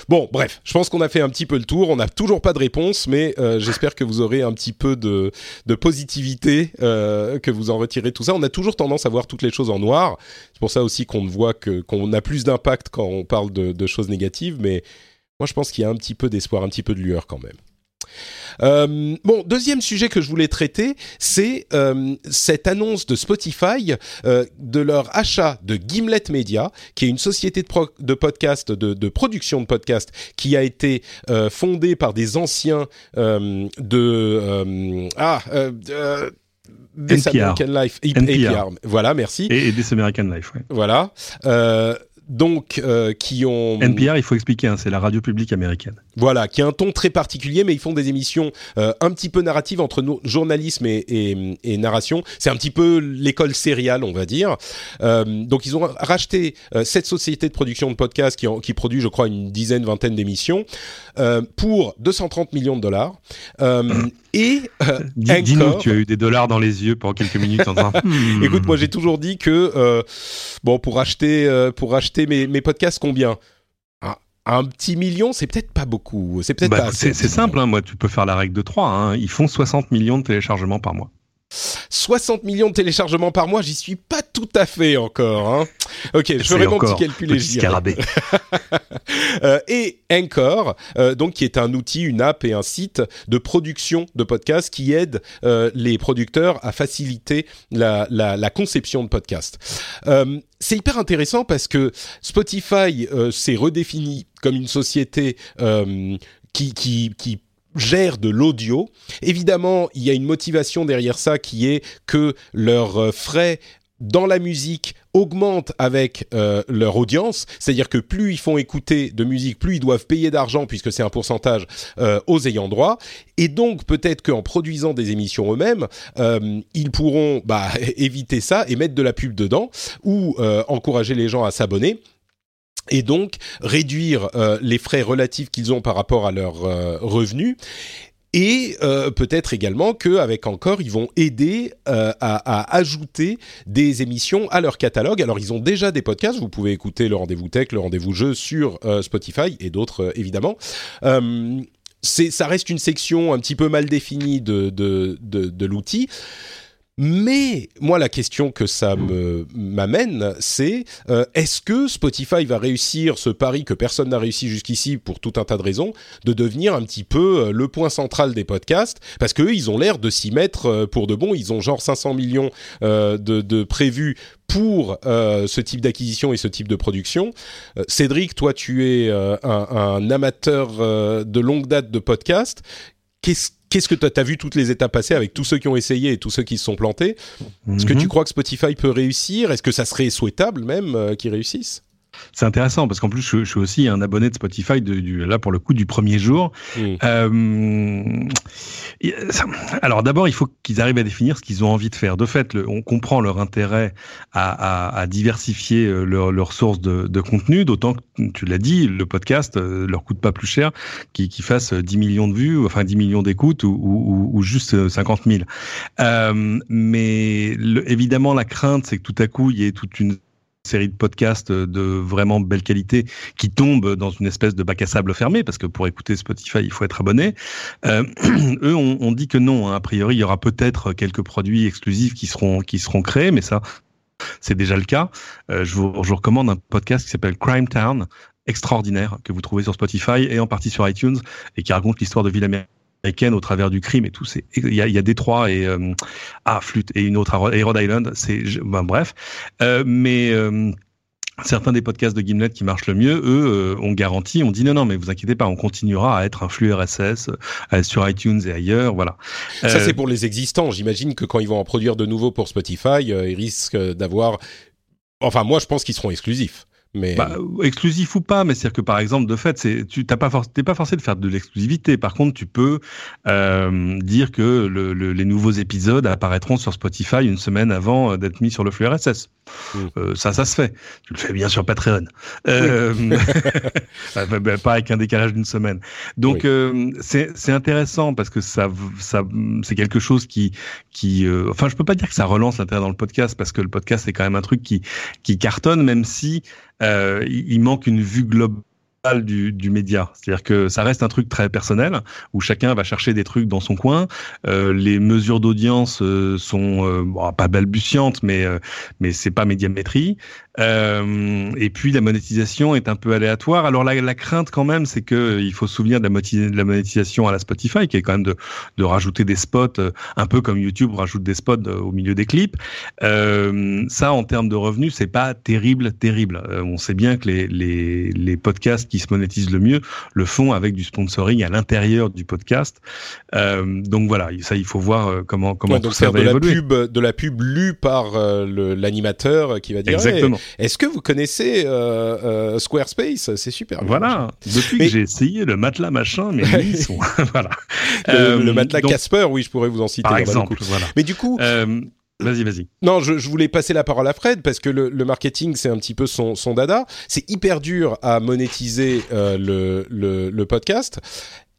bon, bref, je pense qu'on a fait un petit peu le tour. On n'a toujours pas de réponse, mais euh, j'espère que vous aurez un petit peu de, positivité, euh, que vous en retirez tout ça. On a toujours tendance à voir toutes les choses en noir. C'est pour ça aussi qu'on voit que qu'on a plus d'impact quand on parle de choses négatives. Mais moi, je pense qu'il y a un petit peu d'espoir, un petit peu de lueur quand même. Euh, bon, deuxième sujet que je voulais traiter, c'est euh, cette annonce de Spotify euh, de leur achat de Gimlet Media, qui est une société de, de podcast, de, de, production de podcast, qui a été fondée par des anciens de ah This American Life, NPR. Voilà, merci. Et, et This American Life, ouais. Voilà. Donc qui ont NPR, il faut expliquer, hein, c'est la radio publique américaine. Voilà, qui a un ton très particulier, mais ils font des émissions euh, un petit peu narratives entre journalisme et, et, narration. C'est un petit peu l'école sériale, on va dire. Euh, donc ils ont racheté euh, cette société de production de podcasts qui, qui produit, je crois, une dizaine, vingtaine d'émissions euh, pour 230 millions de dollars. et dis-nous, tu as eu des dollars dans les yeux pendant quelques minutes. En <laughs> hmm. Écoute, moi j'ai toujours dit que bon pour acheter pour acheter mes, podcasts combien? Un, petit million, c'est peut-être pas beaucoup. C'est peut-être bah, C'est simple, hein, moi, tu peux faire la règle de 3. Hein. Ils font 60 millions de téléchargements par mois. 60 millions de téléchargements par mois, j'y suis pas tout à fait encore. Hein. Ok, je ferai mon petit calcul et <laughs> euh, et Anchor, euh, donc qui est un outil, une app et un site de production de podcasts qui aide euh, les producteurs à faciliter la, la, la conception de podcasts. Euh, c'est hyper intéressant parce que Spotify s'est redéfini comme une société qui, qui, qui gèrent de l'audio. Évidemment, il y a une motivation derrière ça qui est que leurs euh, frais dans la musique augmentent avec euh, leur audience, c'est-à-dire que plus ils font écouter de musique, plus ils doivent payer d'argent puisque c'est un pourcentage euh, aux ayants droit, et donc peut-être qu'en produisant des émissions eux-mêmes, ils pourront bah, <laughs> éviter ça et mettre de la pub dedans ou encourager les gens à s'abonner et donc réduire euh, les frais relatifs qu'ils ont par rapport à leurs euh, revenus. Et euh, peut-être également qu'avec encore, ils vont aider à, ajouter des émissions à leur catalogue. Alors, ils ont déjà des podcasts. Vous pouvez écouter le rendez-vous tech, le rendez-vous jeu sur Spotify et d'autres évidemment ça reste une section un petit peu mal définie de l'outil. Mais moi, la question que ça me m'amène, c'est euh, est-ce que Spotify va réussir ce pari que personne n'a réussi jusqu'ici pour tout un tas de raisons, de devenir un petit peu euh, le point central des podcasts? Parce qu'eux, ils ont l'air de s'y mettre euh, pour de bon. Ils ont genre 500 millions de, de prévus pour ce type d'acquisition et ce type de production. Cédric, toi, tu es un, un, amateur de longue date de podcasts. Qu'est-ce qu'est-ce que tu as, vu toutes les étapes passer avec tous ceux qui ont essayé et tous ceux qui se sont plantés? Est-ce que tu mhm. crois que Spotify peut réussir? Est-ce que ça serait souhaitable même euh, qu'ils réussissent? C'est intéressant parce qu'en plus, je, suis aussi un abonné de Spotify, de, du, là pour le coup, du premier jour. Euh, alors d'abord, il faut qu'ils arrivent à définir ce qu'ils ont envie de faire. De fait, on comprend leur intérêt à, diversifier euh, leurs leur sources de, de, contenu, d'autant que, tu l'as dit, le podcast euh, leur coûte pas plus cher qu'ils fassent 10 millions de vues, enfin 10 millions d'écoutes ou, ou, juste 50 000. Euh, mais évidemment, la crainte, c'est que tout à coup, il y ait toute une série de podcasts de vraiment belle qualité qui tombent dans une espèce de bac à sable fermé parce que pour écouter Spotify il faut être abonné. Euh, <clears throat> eux on, dit que non. Hein. A priori il y aura peut-être quelques produits exclusifs qui seront qui seront créés, mais ça c'est déjà le cas. Euh, je, vous, je vous recommande un podcast qui s'appelle Crime Town extraordinaire que vous trouvez sur Spotify et en partie sur iTunes et qui raconte l'histoire de ville américaine au travers du crime et tout. C'est il y a, y a Détroit et euh, ah flûte et une autre à Rhode Island. C'est ben, bref, euh, mais euh, Certains des podcasts de Gimlet qui marchent le mieux, eux, ont garanti, on dit non, non, mais vous inquiétez pas, on continuera à être un flux RSS sur iTunes et ailleurs, voilà. Ça, c'est pour les existants. J'imagine que quand ils vont en produire de nouveaux pour Spotify, ils risquent d'avoir... Enfin, moi, je pense qu'ils seront exclusifs. Mais... Bah, exclusif ou pas, mais c'est-à-dire que par exemple, de fait, c'est tu t'as pas t'es pas forcé de faire de l'exclusivité. Par contre, tu peux euh, dire que le, les nouveaux épisodes apparaîtront sur Spotify une semaine avant euh, d'être mis sur le flux RSS. Mm. Euh, ça, ça se fait. Tu le fais bien sur Patreon, euh, bah, <laughs> bah, pas avec un décalage d'une semaine. Donc euh, c'est intéressant parce que ça, ça c'est quelque chose qui, qui, euh, enfin, je peux pas dire que ça relance l'intérêt dans le podcast parce que le podcast c'est quand même un truc qui, qui cartonne, même si euh, il manque une vue globale du, du média. C'est-à-dire que ça reste un truc très personnel où chacun va chercher des trucs dans son coin. Euh, les mesures d'audience euh, sont euh, bon, pas balbutiantes, mais euh, mais c'est pas médiamétrie. Euh, et puis la monétisation est un peu aléatoire. Alors la, la crainte quand même, c'est que il faut se souvenir de la, de la, monétisation à la Spotify, qui est quand même de, de rajouter des spots, un peu comme YouTube rajoute des spots au milieu des clips. ça, en termes de revenus, c'est pas terrible, terrible. on sait bien que les les, les podcasts qui se monétisent le mieux le font avec du sponsoring à l'intérieur du podcast. Euh, donc voilà, ça il faut voir euh, comment comment tout ça va de évoluer. La pub, de la pub lue par euh, l'animateur qui va dire Exactement. Est-ce que vous connaissez euh, Squarespace? C'est super. Voilà. Depuis que j'ai essayé le matelas machin, mais <laughs> ils sont <laughs> voilà. Le, matelas Casper, oui, je pourrais vous en citer. Par exemple. Voilà. Mais du coup. Vas-y, vas-y. Non, je, je, voulais passer la parole à Fred parce que le, le marketing, c'est un petit peu son, son dada. C'est hyper dur à monétiser euh, le, le, le, podcast.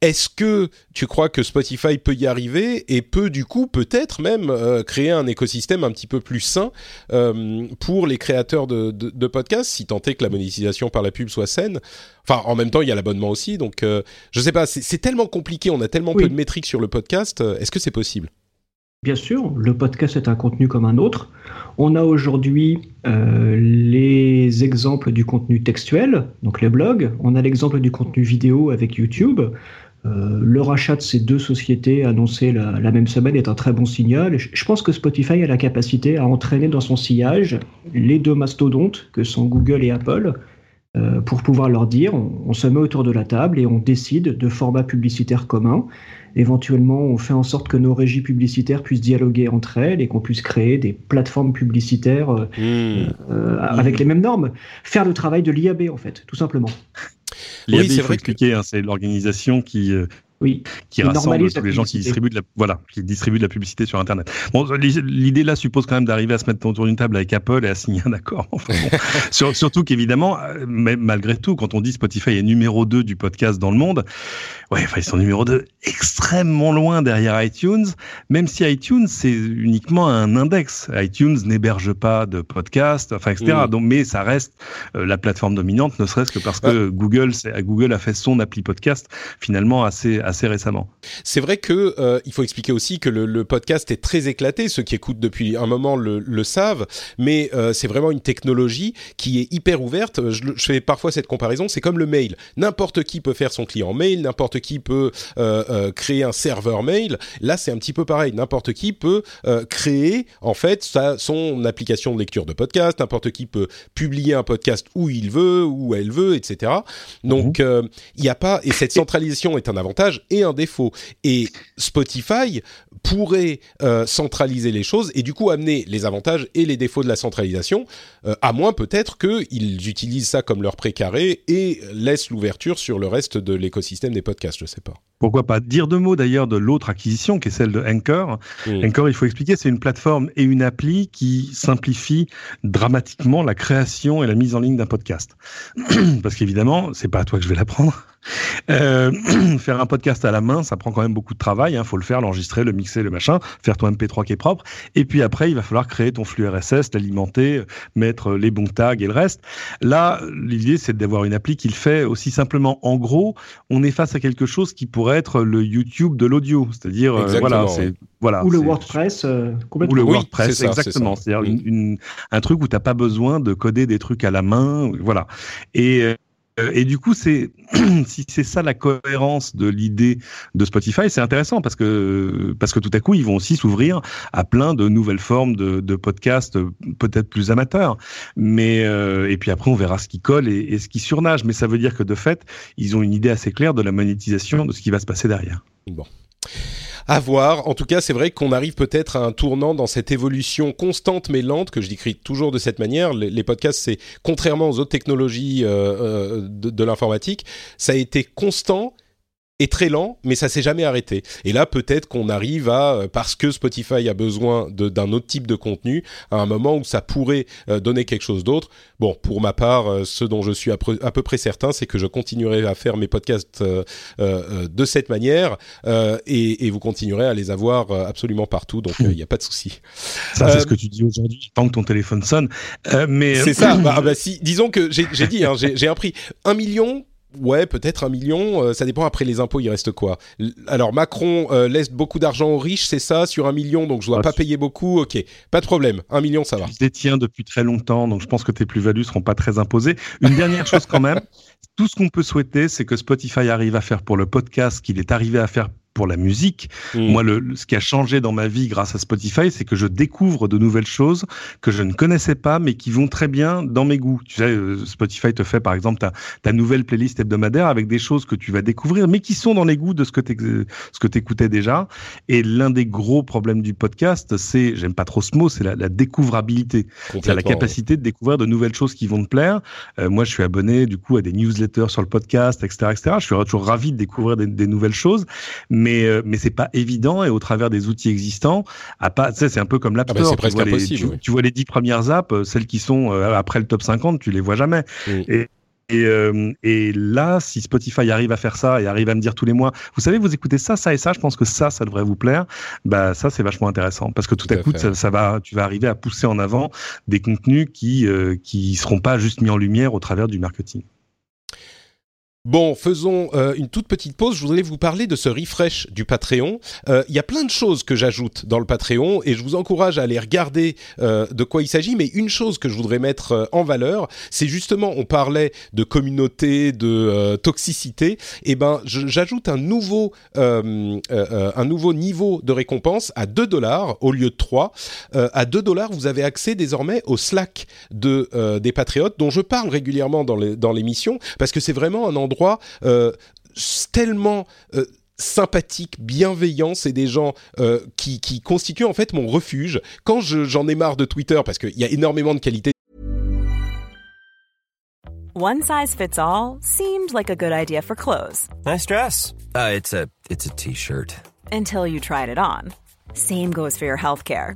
Est-ce que tu crois que Spotify peut y arriver et peut du coup peut-être même euh, créer un écosystème un petit peu plus sain euh, pour les créateurs de, de, de, podcasts, si tant est que la monétisation par la pub soit saine? Enfin, en même temps, il y a l'abonnement aussi, donc euh, je sais pas, c'est tellement compliqué, on a tellement peu de métriques sur le podcast. Est-ce que c'est possible? Bien sûr, le podcast est un contenu comme un autre. On a aujourd'hui euh, les exemples du contenu textuel, donc les blogs. On a l'exemple du contenu vidéo avec YouTube. Euh, le rachat de ces deux sociétés annoncé la, la, même semaine est un très bon signal. Je, pense que Spotify a la capacité à entraîner dans son sillage les deux mastodontes que sont Google et Apple euh, pour pouvoir leur dire on, on, se met autour de la table et on décide de formats publicitaires communs éventuellement, on fait en sorte que nos régies publicitaires puissent dialoguer entre elles et qu'on puisse créer des plateformes publicitaires euh, mmh. avec les mêmes normes. Faire le travail de l'IAB, en fait, tout simplement. L'IAB, oui, il faut expliquer, hein, c'est l'organisation qui, euh, oui. Qui rassemble tous les gens qui distribuent de la, voilà, qui distribuent de la publicité sur Internet. Bon, l'idée là suppose quand même d'arriver à se mettre autour d'une table avec Apple et à signer un accord. Enfin, bon. <laughs> surtout qu'évidemment, euh, malgré tout, quand on dit Spotify est numéro 2 du podcast dans le monde, ouais, enfin, ils sont numéro 2 extrêmement loin derrière iTunes, même si iTunes c'est uniquement un index. iTunes n'héberge pas de podcast, enfin, etc. Mm. Donc, mais ça reste euh, la plateforme dominante, ne serait-ce que parce que Google, Google a fait son appli podcast finalement assez assez récemment. C'est vrai que euh, il faut expliquer aussi que le, le, podcast est très éclaté. Ceux qui écoutent depuis un moment le, le savent, mais euh, c'est vraiment une technologie qui est hyper ouverte. Je, je fais parfois cette comparaison. C'est comme le mail. N'importe qui peut faire son client mail. N'importe qui peut euh, créer un serveur mail. Là, c'est un petit peu pareil. N'importe qui peut créer en fait sa, son application de lecture de podcast. N'importe qui peut publier un podcast où il veut, où elle veut, etc. Donc, mmh. il n'y a pas et cette centralisation est un avantage et un défaut. Et Spotify pourrait euh, centraliser les choses et du coup amener les avantages et les défauts de la centralisation, euh, à moins peut-être qu'ils utilisent ça comme leur précaré et laissent l'ouverture sur le reste de l'écosystème des podcasts, je sais pas. Pourquoi pas dire deux mots d'ailleurs de l'autre acquisition qui est celle de Anchor. Mmh. Anchor, il faut expliquer, c'est une plateforme et une appli qui simplifie dramatiquement la création et la mise en ligne d'un podcast. <clears throat> Parce qu'évidemment, c'est pas à toi que je vais l'apprendre. Euh, <clears throat> faire un podcast à la main, ça prend quand même beaucoup de travail. Il hein. faut le faire, l'enregistrer, le mixer, le machin, faire ton MP3 qui est propre. Et puis après, il va falloir créer ton flux RSS, l'alimenter, mettre les bons tags et le reste. Là, l'idée, c'est d'avoir une appli qui le fait aussi simplement. En gros, on est face à quelque chose qui pourrait être le YouTube de l'audio. C'est-à-dire, euh, voilà, c'est voilà, ou le WordPress euh, complètement. Ou le WordPress, exactement. C'est-à-dire mm. un truc où tu n'as pas besoin de coder des trucs à la main, voilà. Et euh, et du coup, c'est <clears throat> si c'est ça la cohérence de l'idée de Spotify, c'est intéressant parce que parce que tout à coup, ils vont aussi s'ouvrir à plein de nouvelles formes de, de podcasts, peut-être plus amateurs. Mais euh, et puis après, on verra ce qui colle et, et ce qui surnage. Mais ça veut dire que de fait, ils ont une idée assez claire de la monétisation de ce qui va se passer derrière. Bon à voir. En tout cas, c'est vrai qu'on arrive peut-être à un tournant dans cette évolution constante mais lente que je décris toujours de cette manière. Les, podcasts, c'est contrairement aux autres technologies euh, euh, de, de l'informatique, ça a été constant est très lent, mais ça s'est jamais arrêté. Et là, peut-être qu'on arrive à, euh, parce que Spotify a besoin d'un autre type de contenu, à un moment où ça pourrait euh, donner quelque chose d'autre. Bon, pour ma part, euh, ce dont je suis à, peu près certain, c'est que je continuerai à faire mes podcasts de cette manière et, et, vous continuerez à les avoir absolument partout. Donc, il n'y a pas de souci. Ça, c'est ce que tu dis aujourd'hui, tant que ton téléphone sonne. mais c'est ça. Bah, bah, si, disons que j'ai dit, hein, j'ai un prix un million Ouais, peut-être un million. Euh, ça dépend. Après les impôts, il reste quoi Alors Macron euh, laisse beaucoup d'argent aux riches, c'est ça, sur un million, donc je dois ah, pas payer beaucoup. Ok, pas de problème. Un million, ça va. Je détiens depuis très longtemps, donc je pense que tes plus-values seront pas très imposées. Une dernière chose quand même. <laughs> Tout ce qu'on peut souhaiter, c'est que Spotify arrive à faire pour le podcast qu'il est arrivé à faire pour la musique. Mm. Moi, le, ce qui a changé dans ma vie grâce à Spotify, c'est que je découvre de nouvelles choses que je ne connaissais pas, mais qui vont très bien dans mes goûts. Tu sais, euh, Spotify te fait, par exemple, ta, ta nouvelle playlist hebdomadaire avec des choses que tu vas découvrir, mais qui sont dans les goûts de ce que ce que t'écoutais déjà. Et l'un des gros problèmes du podcast, c'est, j'aime pas trop ce mot, c'est la, la, découvrabilité. C'est la capacité de découvrir de nouvelles choses qui vont te plaire. Euh, moi, je suis abonné, du coup, à des newsletters sur le podcast, etc., etc. Je suis toujours ravi de découvrir des, des nouvelles choses mais euh, mais c'est pas évident et au travers des outils existants, à pas, tu c'est un peu comme l'App ah bah, tu, vois les, tu, vois les dix premières apps, euh, celles qui sont euh, après le top 50, tu les vois jamais. Et, et, euh, et, là, si Spotify arrive à faire ça et arrive à me dire tous les mois, vous savez, vous écoutez ça, ça et ça, je pense que ça, ça devrait vous plaire. Bah ça, c'est vachement intéressant parce que tout, à, coup, ça, ça, va, tu vas arriver à pousser en avant des contenus qui euh, qui seront pas juste mis en lumière au travers du marketing. Bon, faisons euh, une toute petite pause. Je voudrais vous parler de ce refresh du Patreon. Euh, il y a plein de choses que j'ajoute dans le Patreon et je vous encourage à aller regarder euh, de quoi il s'agit. Mais une chose que je voudrais mettre en valeur, c'est justement, on parlait de communauté, de toxicité. Et eh ben, j'ajoute un nouveau, un nouveau niveau de récompense à 2 dollars au lieu de 3. à 2 dollars, vous avez accès désormais au Slack de des Patriotes, dont je parle régulièrement dans l'émission, parce que c'est vraiment un endroit euh, tellement euh, sympathique, bienveillant, c'est des gens euh, qui, qui, constituent en fait mon refuge. Quand j'en ai marre de Twitter, parce qu'il y a énormément de qualités. One size fits all seemed like a good idea for clothes. Nice dress. Uh, it's a t-shirt. Until you tried it on. Same goes for your healthcare.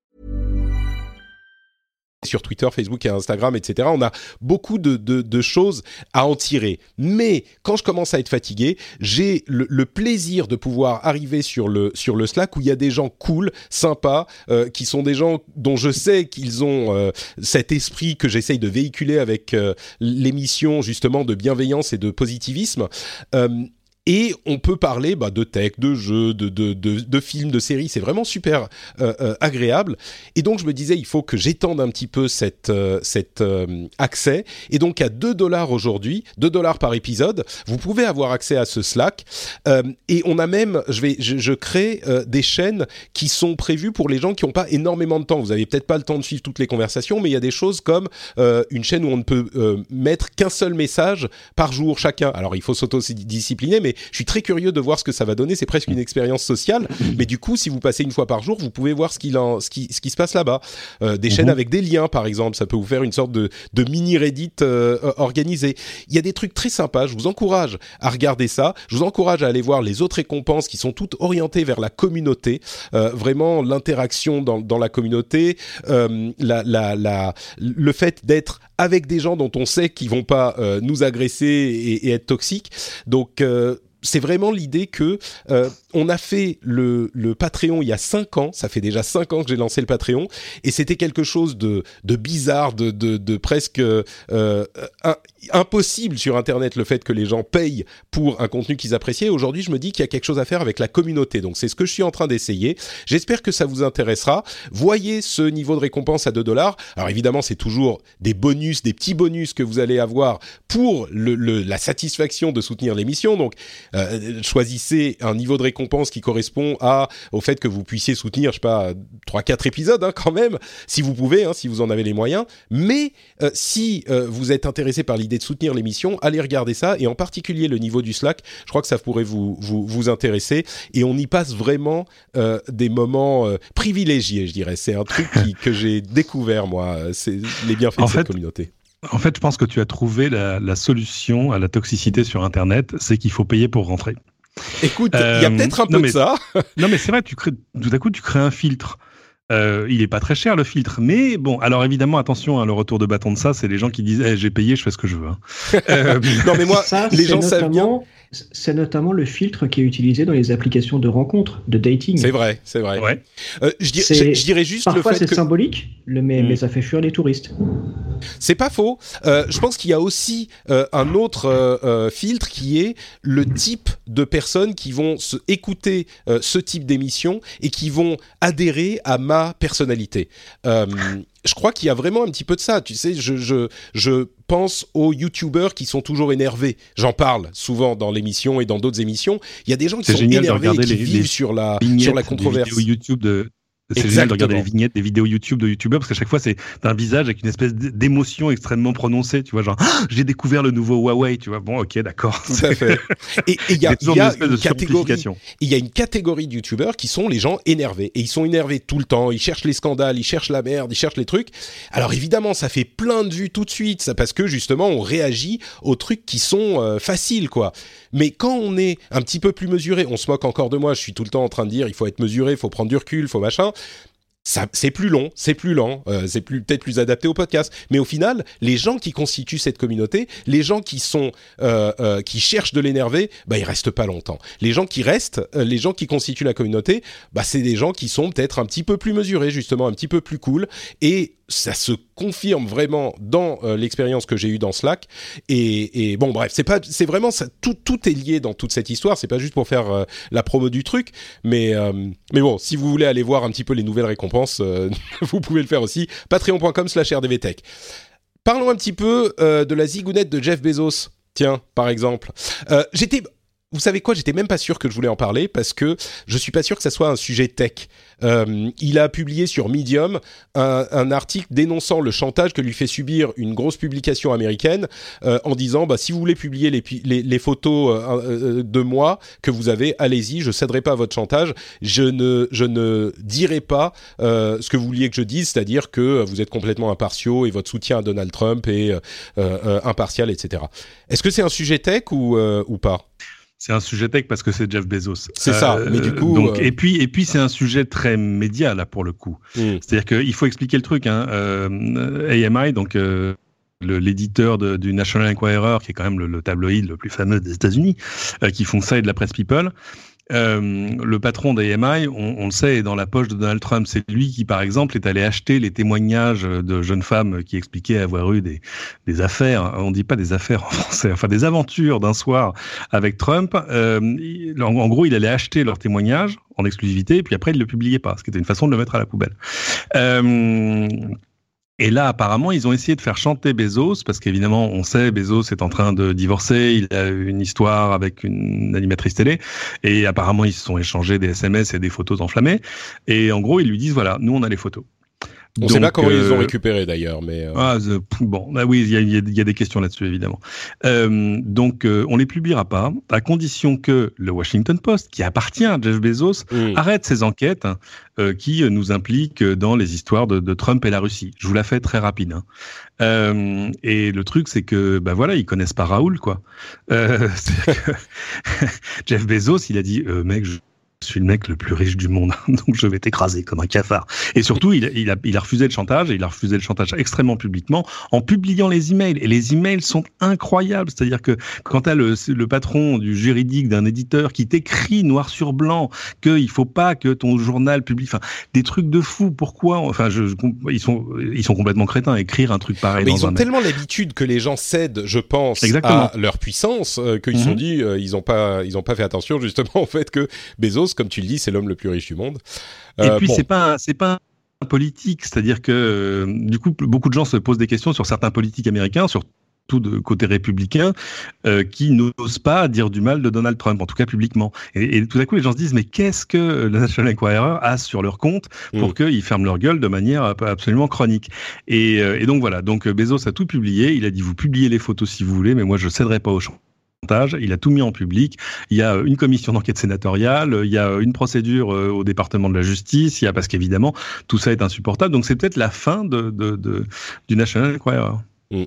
Sur Twitter, Facebook et Instagram, etc. On a beaucoup de, de, de, choses à en tirer. Mais quand je commence à être fatigué, j'ai le, le, plaisir de pouvoir arriver sur le, sur le Slack où il y a des gens cool, sympas, euh, qui sont des gens dont je sais qu'ils ont euh, cet esprit que j'essaye de véhiculer avec euh, l'émission justement de bienveillance et de positivisme. Et on peut parler bah, de tech, de jeux, de, de, de, films, de séries. C'est vraiment super euh, euh, agréable. Et donc je me disais, il faut que j'étende un petit peu cette, euh, cet euh, accès. Et donc à 2 dollars aujourd'hui, 2 dollars par épisode, vous pouvez avoir accès à ce Slack. Et on a même, je vais, je, je crée des chaînes qui sont prévues pour les gens qui n'ont pas énormément de temps. Vous avez peut-être pas le temps de suivre toutes les conversations, mais il y a des choses comme une chaîne où on ne peut mettre qu'un seul message par jour chacun. Alors il faut s'auto-discipliner, mais je suis très curieux de voir ce que ça va donner. C'est presque une expérience sociale, <laughs> mais du coup, si vous passez une fois par jour, vous pouvez voir ce, qu'il en, ce, qui, ce qui se passe là-bas. Euh, des chaînes avec des liens, par exemple, ça peut vous faire une sorte de, de mini Reddit euh, organisé. Il y a des trucs très sympas. Je vous encourage à regarder ça. Je vous encourage à aller voir les autres récompenses qui sont toutes orientées vers la communauté. Euh, vraiment, l'interaction dans, dans la communauté, euh, la, la, la, le fait d'être avec des gens dont on sait qu'ils vont pas euh, nous agresser et, et, être toxiques. Donc euh, c'est vraiment l'idée que euh, on a fait le, le, Patreon il y a cinq ans. Ça fait déjà cinq ans que j'ai lancé le Patreon et c'était quelque chose de, de bizarre, de, de, de presque euh, un, impossible sur Internet le fait que les gens payent pour un contenu qu'ils appréciaient. Aujourd'hui, je me dis qu'il y a quelque chose à faire avec la communauté. Donc c'est ce que je suis en train d'essayer. J'espère que ça vous intéressera. Voyez ce niveau de récompense à 2 dollars. Alors évidemment, c'est toujours des bonus, des petits bonus que vous allez avoir pour le, le, la satisfaction de soutenir l'émission. Donc euh, choisissez un niveau de récompense qui correspond à au fait que vous puissiez soutenir, je sais pas, trois quatre épisodes hein, quand même, si vous pouvez, hein, si vous en avez les moyens. Mais euh, si euh, vous êtes intéressé par l'idée de soutenir l'émission, allez regarder ça et en particulier le niveau du Slack. Je crois que ça pourrait vous vous, vous intéresser et on y passe vraiment des moments privilégiés, je dirais. C'est un truc qui, que j'ai découvert moi. C'est les bienfaits en de fait, cette communauté. En fait, je pense que tu as trouvé la, la solution à la toxicité sur Internet, c'est qu'il faut payer pour rentrer. Écoute, il euh, y a peut-être un peu mais, de ça. <laughs> non, mais c'est vrai, tu crées, tout à coup, tu crées un filtre. Euh, il est pas très cher le filtre, mais bon. Alors évidemment, attention, hein, le retour de bâton de ça, c'est les gens qui disent eh, "J'ai payé, je fais ce que je veux". Hein. <laughs> euh... non, mais moi, ça, les gens savent bien. C'est notamment le filtre qui est utilisé dans les applications de rencontres, de dating. C'est vrai, c'est vrai. Ouais. Euh, je, dir je, je, dirais juste Parfois, le fait c'est que symbolique, le, mais, mmh. mais ça fait fuir les touristes. C'est pas faux. Euh, je pense qu'il y a aussi euh, un autre euh, filtre qui est le type de personnes qui vont se écouter euh, ce type d'émission et qui vont adhérer à ma personnalité. Je crois qu'il y a vraiment un petit peu de ça. Tu sais, je, je, je pense aux youtubeurs qui sont toujours énervés. J'en parle souvent dans l'émission et dans d'autres émissions. Il y a des gens qui sont énervés et qui les, vivent les sur la, sur la controverse. YouTube de, c'est génial de regarder les vignettes des vidéos YouTube de youtubeurs parce qu'à chaque fois c'est un visage avec une espèce d'émotion extrêmement prononcée tu vois genre ah, j'ai découvert le nouveau Huawei tu vois. Bon ok d'accord. Tout à fait. <laughs> Et il y a, y a une, une catégorie il y a une catégorie de youtubeurs qui sont les gens énervés. Et ils sont énervés tout le temps. Ils cherchent les scandales ils cherchent la merde ils cherchent les trucs. Alors évidemment ça fait plein de vues tout de suite ça parce que justement on réagit aux trucs qui sont euh, faciles quoi mais quand on est un petit peu plus mesuré on se moque encore de moi je suis tout le temps en train de dire il faut être mesuré il faut prendre du recul il faut machin c'est plus long, c'est plus lent, euh, c'est plus peut-être plus adapté au podcast. Mais au final, les gens qui constituent cette communauté, les gens qui sont euh, euh, qui cherchent de l'énerver, bah ils restent pas longtemps. Les gens qui restent, euh, les gens qui constituent la communauté, bah c'est des gens qui sont peut-être un petit peu plus mesurés, justement, un petit peu plus cool. Et ça se confirme vraiment dans euh, l'expérience que j'ai eue dans Slack. Et, et bon, bref, c'est pas, c'est vraiment tout, tout est lié dans toute cette histoire. C'est pas juste pour faire euh, la promo du truc, mais euh, mais bon, si vous voulez aller voir un petit peu les nouvelles récompenses, <laughs> vous pouvez le faire aussi. Patreon.com/rdvtech. Parlons un petit peu de la zigounette de Jeff Bezos. Tiens, par exemple, j'étais vous savez quoi J'étais même pas sûr que je voulais en parler parce que je suis pas sûr que ça soit un sujet tech. Euh, il a publié sur Medium un, un, article dénonçant le chantage que lui fait subir une grosse publication américaine euh, en disant bah, si vous voulez publier les, les, les photos euh, euh, de moi que vous avez, allez-y, je céderai pas à votre chantage. Je ne, je ne dirai pas euh, ce que vous vouliez que je dise, c'est-à-dire que vous êtes complètement impartiaux et votre soutien à Donald Trump est impartial, etc. Est-ce que c'est un sujet tech ou, ou pas? C'est un sujet tech parce que c'est Jeff Bezos. C'est ça. Mais du coup, donc, et puis et puis c'est un sujet très média là pour le coup. Mm. C'est-à-dire qu'il faut expliquer le truc. Hein. Euh, AMI, donc euh, l'éditeur du National Enquirer, qui est quand même le, le tabloïd le plus fameux des États-Unis, euh, qui font ça et de la presse People. Euh, le patron d'AMI, on, le sait, est dans la poche de Donald Trump. C'est lui qui, par exemple, est allé acheter les témoignages de jeunes femmes qui expliquaient avoir eu des, affaires. On dit pas des affaires en <laughs> français, enfin des aventures d'un soir avec Trump. Euh, en, gros, il allait acheter leurs témoignages en exclusivité, et puis après, il le publiait pas, ce qui était une façon de le mettre à la poubelle. Euh, et là, apparemment, ils ont essayé de faire chanter Bezos, parce qu'évidemment, on sait, Bezos est en train de divorcer, il a une histoire avec une animatrice télé, et apparemment, ils se sont échangés des SMS et des photos enflammées. Et en gros, ils lui disent, voilà, nous, on a les photos. On ne sait pas comment euh, ils ont récupérés d'ailleurs, mais euh... ah, bon, bah oui, il y a, y a, des questions là-dessus évidemment. Euh, donc, euh, on les publiera pas, à condition que le Washington Post, qui appartient à Jeff Bezos, mmh. arrête ses enquêtes hein, euh, qui nous impliquent dans les histoires de, de, Trump et la Russie. Je vous la fais très rapide. Hein. et le truc, c'est que, bah voilà, ils connaissent pas Raoul, quoi. <laughs> que <laughs> Jeff Bezos, il a dit, mec, je je suis le mec le plus riche du monde, <laughs> donc je vais t'écraser comme un cafard. Et surtout, il, il, a, il, a, refusé le chantage, et il a refusé le chantage extrêmement publiquement en publiant les emails. Et les emails sont incroyables. C'est-à-dire que quand tu as le, le, patron du juridique d'un éditeur qui t'écrit noir sur blanc qu'il faut pas que ton journal publie, enfin, des trucs de fou. Pourquoi Enfin, je, je, ils sont ils sont complètement crétins à écrire un truc pareil. Mais dans ils ont tellement l'habitude que les gens cèdent, je pense, Exactement. à leur puissance euh, qu'ils se mm -hmm. sont dit, euh, ils ont pas ils ont pas fait attention justement au fait que Bezos comme tu le dis, c'est l'homme le plus riche du monde. Euh, Et puis bon. c'est pas c'est pas un politique, c'est-à-dire que euh, du coup beaucoup de gens se posent des questions sur certains politiques américains, sur tout de côté républicain, euh, qui n'osent pas dire du mal de Donald Trump, en tout cas publiquement. Et, et tout à coup, les gens se disent, mais qu'est-ce que le National Enquirer a sur leur compte pour mmh. qu'ils ferment leur gueule de manière absolument chronique? Et, et, donc voilà, donc Bezos a tout publié, il a dit, vous publiez les photos si vous voulez, mais moi je céderai pas au champ il a tout mis en public. Il y a une commission d'enquête sénatoriale, il y a une procédure au département de la justice, il y a parce qu'évidemment tout ça est insupportable. Donc c'est peut-être la fin de, de, de, du National Enquirer. Mm.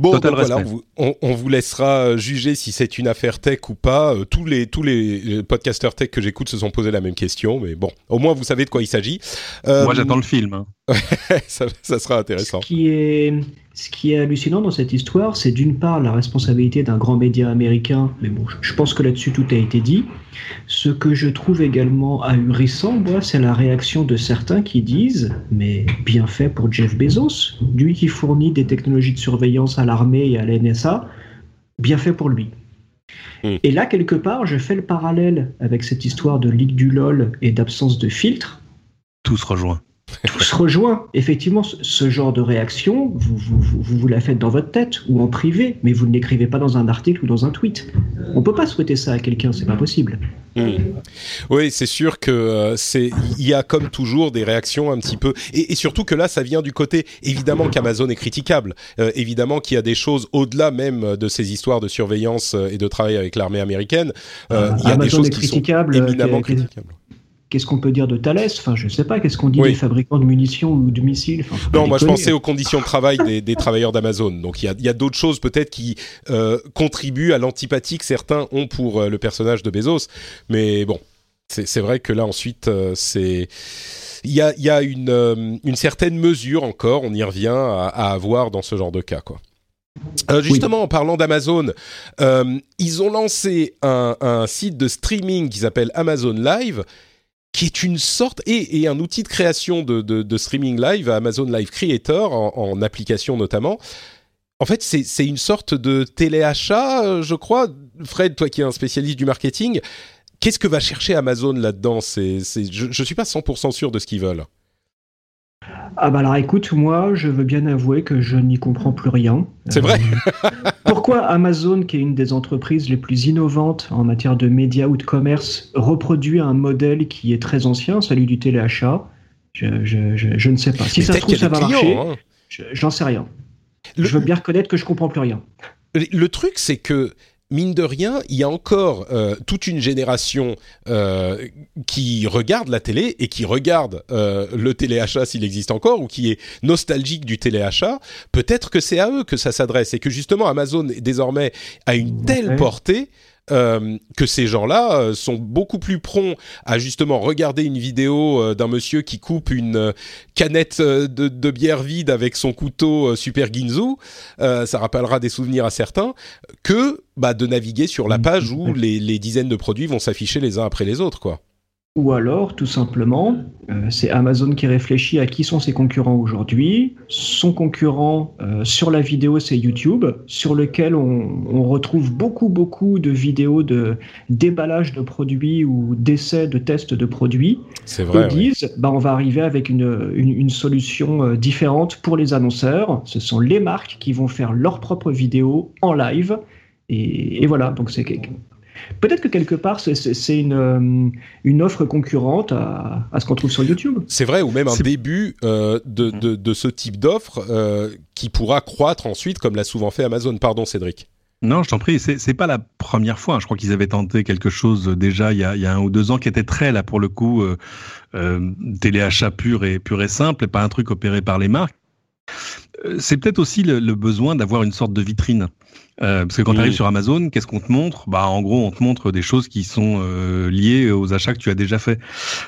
Bon, donc voilà, on vous, on, on vous, laissera juger si c'est une affaire tech ou pas. Euh, tous les tous les podcasteurs tech que j'écoute se sont posé la même question, mais bon, au moins vous savez de quoi il s'agit. Euh, Moi, j'attends le film. Hein. <laughs> ça, ça, sera intéressant. Ce qui est ce qui est hallucinant dans cette histoire, c'est d'une part la responsabilité d'un grand média américain, mais bon, je pense que là-dessus tout a été dit. Ce que je trouve également ahurissant, moi, c'est la réaction de certains qui disent, mais bien fait pour Jeff Bezos, lui qui fournit des technologies de surveillance à l'armée et à la NSA, bien fait pour lui. Mm. Et là, quelque part, je fais le parallèle avec cette histoire de ligue du LOL et d'absence de filtre. Tout se rejoint tout se rejoint. Effectivement, ce genre de réaction, vous vous, vous vous, la faites dans votre tête ou en privé, mais vous ne l'écrivez pas dans un article ou dans un tweet. On peut pas souhaiter ça à quelqu'un, c'est pas possible. Mmh. Oui, c'est sûr que euh, c'est il y a comme toujours des réactions un petit peu et, et surtout que là ça vient du côté évidemment qu'Amazon est critiquable, euh, évidemment qu'il y a des choses au-delà même de ces histoires de surveillance euh, et de travail avec l'armée américaine. Euh, il y a Amazon des choses qui sont éminemment critiquables qu'est-ce qu'on peut dire de Thales? Enfin, je sais pas. Qu'est-ce qu'on dit oui. des fabricants de munitions ou de missiles? Enfin, Non, moi je pensais aux conditions de travail des, des travailleurs d'Amazon. Donc il y a, d'autres choses peut-être qui euh, contribuent à l'antipathie que certains ont pour euh, le personnage de Bezos. Mais bon, c'est vrai que là ensuite euh, c'est il y a, y a une, une, certaine mesure encore, on y revient, à, à, avoir dans ce genre de cas, quoi. Euh, justement, oui. en parlant d'Amazon, euh, ils ont lancé un, un, site de streaming qui s'appelle Amazon Live, qui est une sorte et, un outil de création de, de, de, streaming live, Amazon Live Creator, en, en application notamment. En fait, c'est une sorte de téléachat, euh, je crois. Fred, toi qui es un spécialiste du marketing, qu'est-ce que va chercher Amazon là-dedans? Je ne suis pas 100% sûr de ce qu'ils veulent. Ah bah alors écoute, moi je veux bien avouer que je n'y comprends plus rien. C'est euh, vrai. pour, Pourquoi Amazon, qui est une des entreprises les plus innovantes en matière de médias ou de commerce, reproduit un modèle qui est très ancien, celui du téléachat? Je, je, je, ne sais pas. Si ça se trouve, ça va marcher. Hein. J'en sais rien. Je veux bien reconnaître que je comprends plus rien. Le truc, c'est que mine de rien, il y a encore euh, toute une génération euh, qui regarde la télé et qui regarde euh, le téléachat s'il existe encore ou qui est nostalgique du téléachat. Peut-être que c'est à eux que ça s'adresse et que justement Amazon désormais a une telle portée euh, que ces gens-là euh, sont beaucoup plus prompts à justement regarder une vidéo euh, d'un monsieur qui coupe une canette de, bière vide avec son couteau Super Ginzu, ça rappellera des souvenirs à certains, que bah, de naviguer sur la page où les, les dizaines de produits vont s'afficher les uns après les autres, quoi. Ou alors, tout simplement, euh, c'est Amazon qui réfléchit à qui sont ses concurrents aujourd'hui. Son concurrent euh, sur la vidéo, c'est YouTube, sur lequel on, retrouve beaucoup, beaucoup de vidéos de déballage de produits ou d'essais, de tests de produits. C'est vrai. Ils disent, bah, on va arriver avec une, une, solution euh, différente pour les annonceurs. Ce sont les marques qui vont faire leurs propres vidéos en live. Et, et voilà, donc c'est Peut-être que quelque part, c'est une, euh, une offre concurrente à, ce qu'on trouve sur YouTube. C'est vrai, ou même un début euh, de, de, de, ce type d'offre euh, qui pourra croître ensuite, comme l'a souvent fait Amazon. Pardon, Cédric. Non, je t'en prie, c'est pas la première fois. Je crois qu'ils avaient tenté quelque chose déjà il y, a, il y, a, un ou deux ans qui était très là pour le coup euh, téléachat pur et pur et simple, et pas un truc opéré par les marques. C'est peut-être aussi le, le besoin d'avoir une sorte de vitrine. Euh, parce que quand tu arrives sur Amazon, qu'est-ce qu'on te montre? Bah en gros, on te montre des choses qui sont euh, liées aux achats que tu as déjà fait.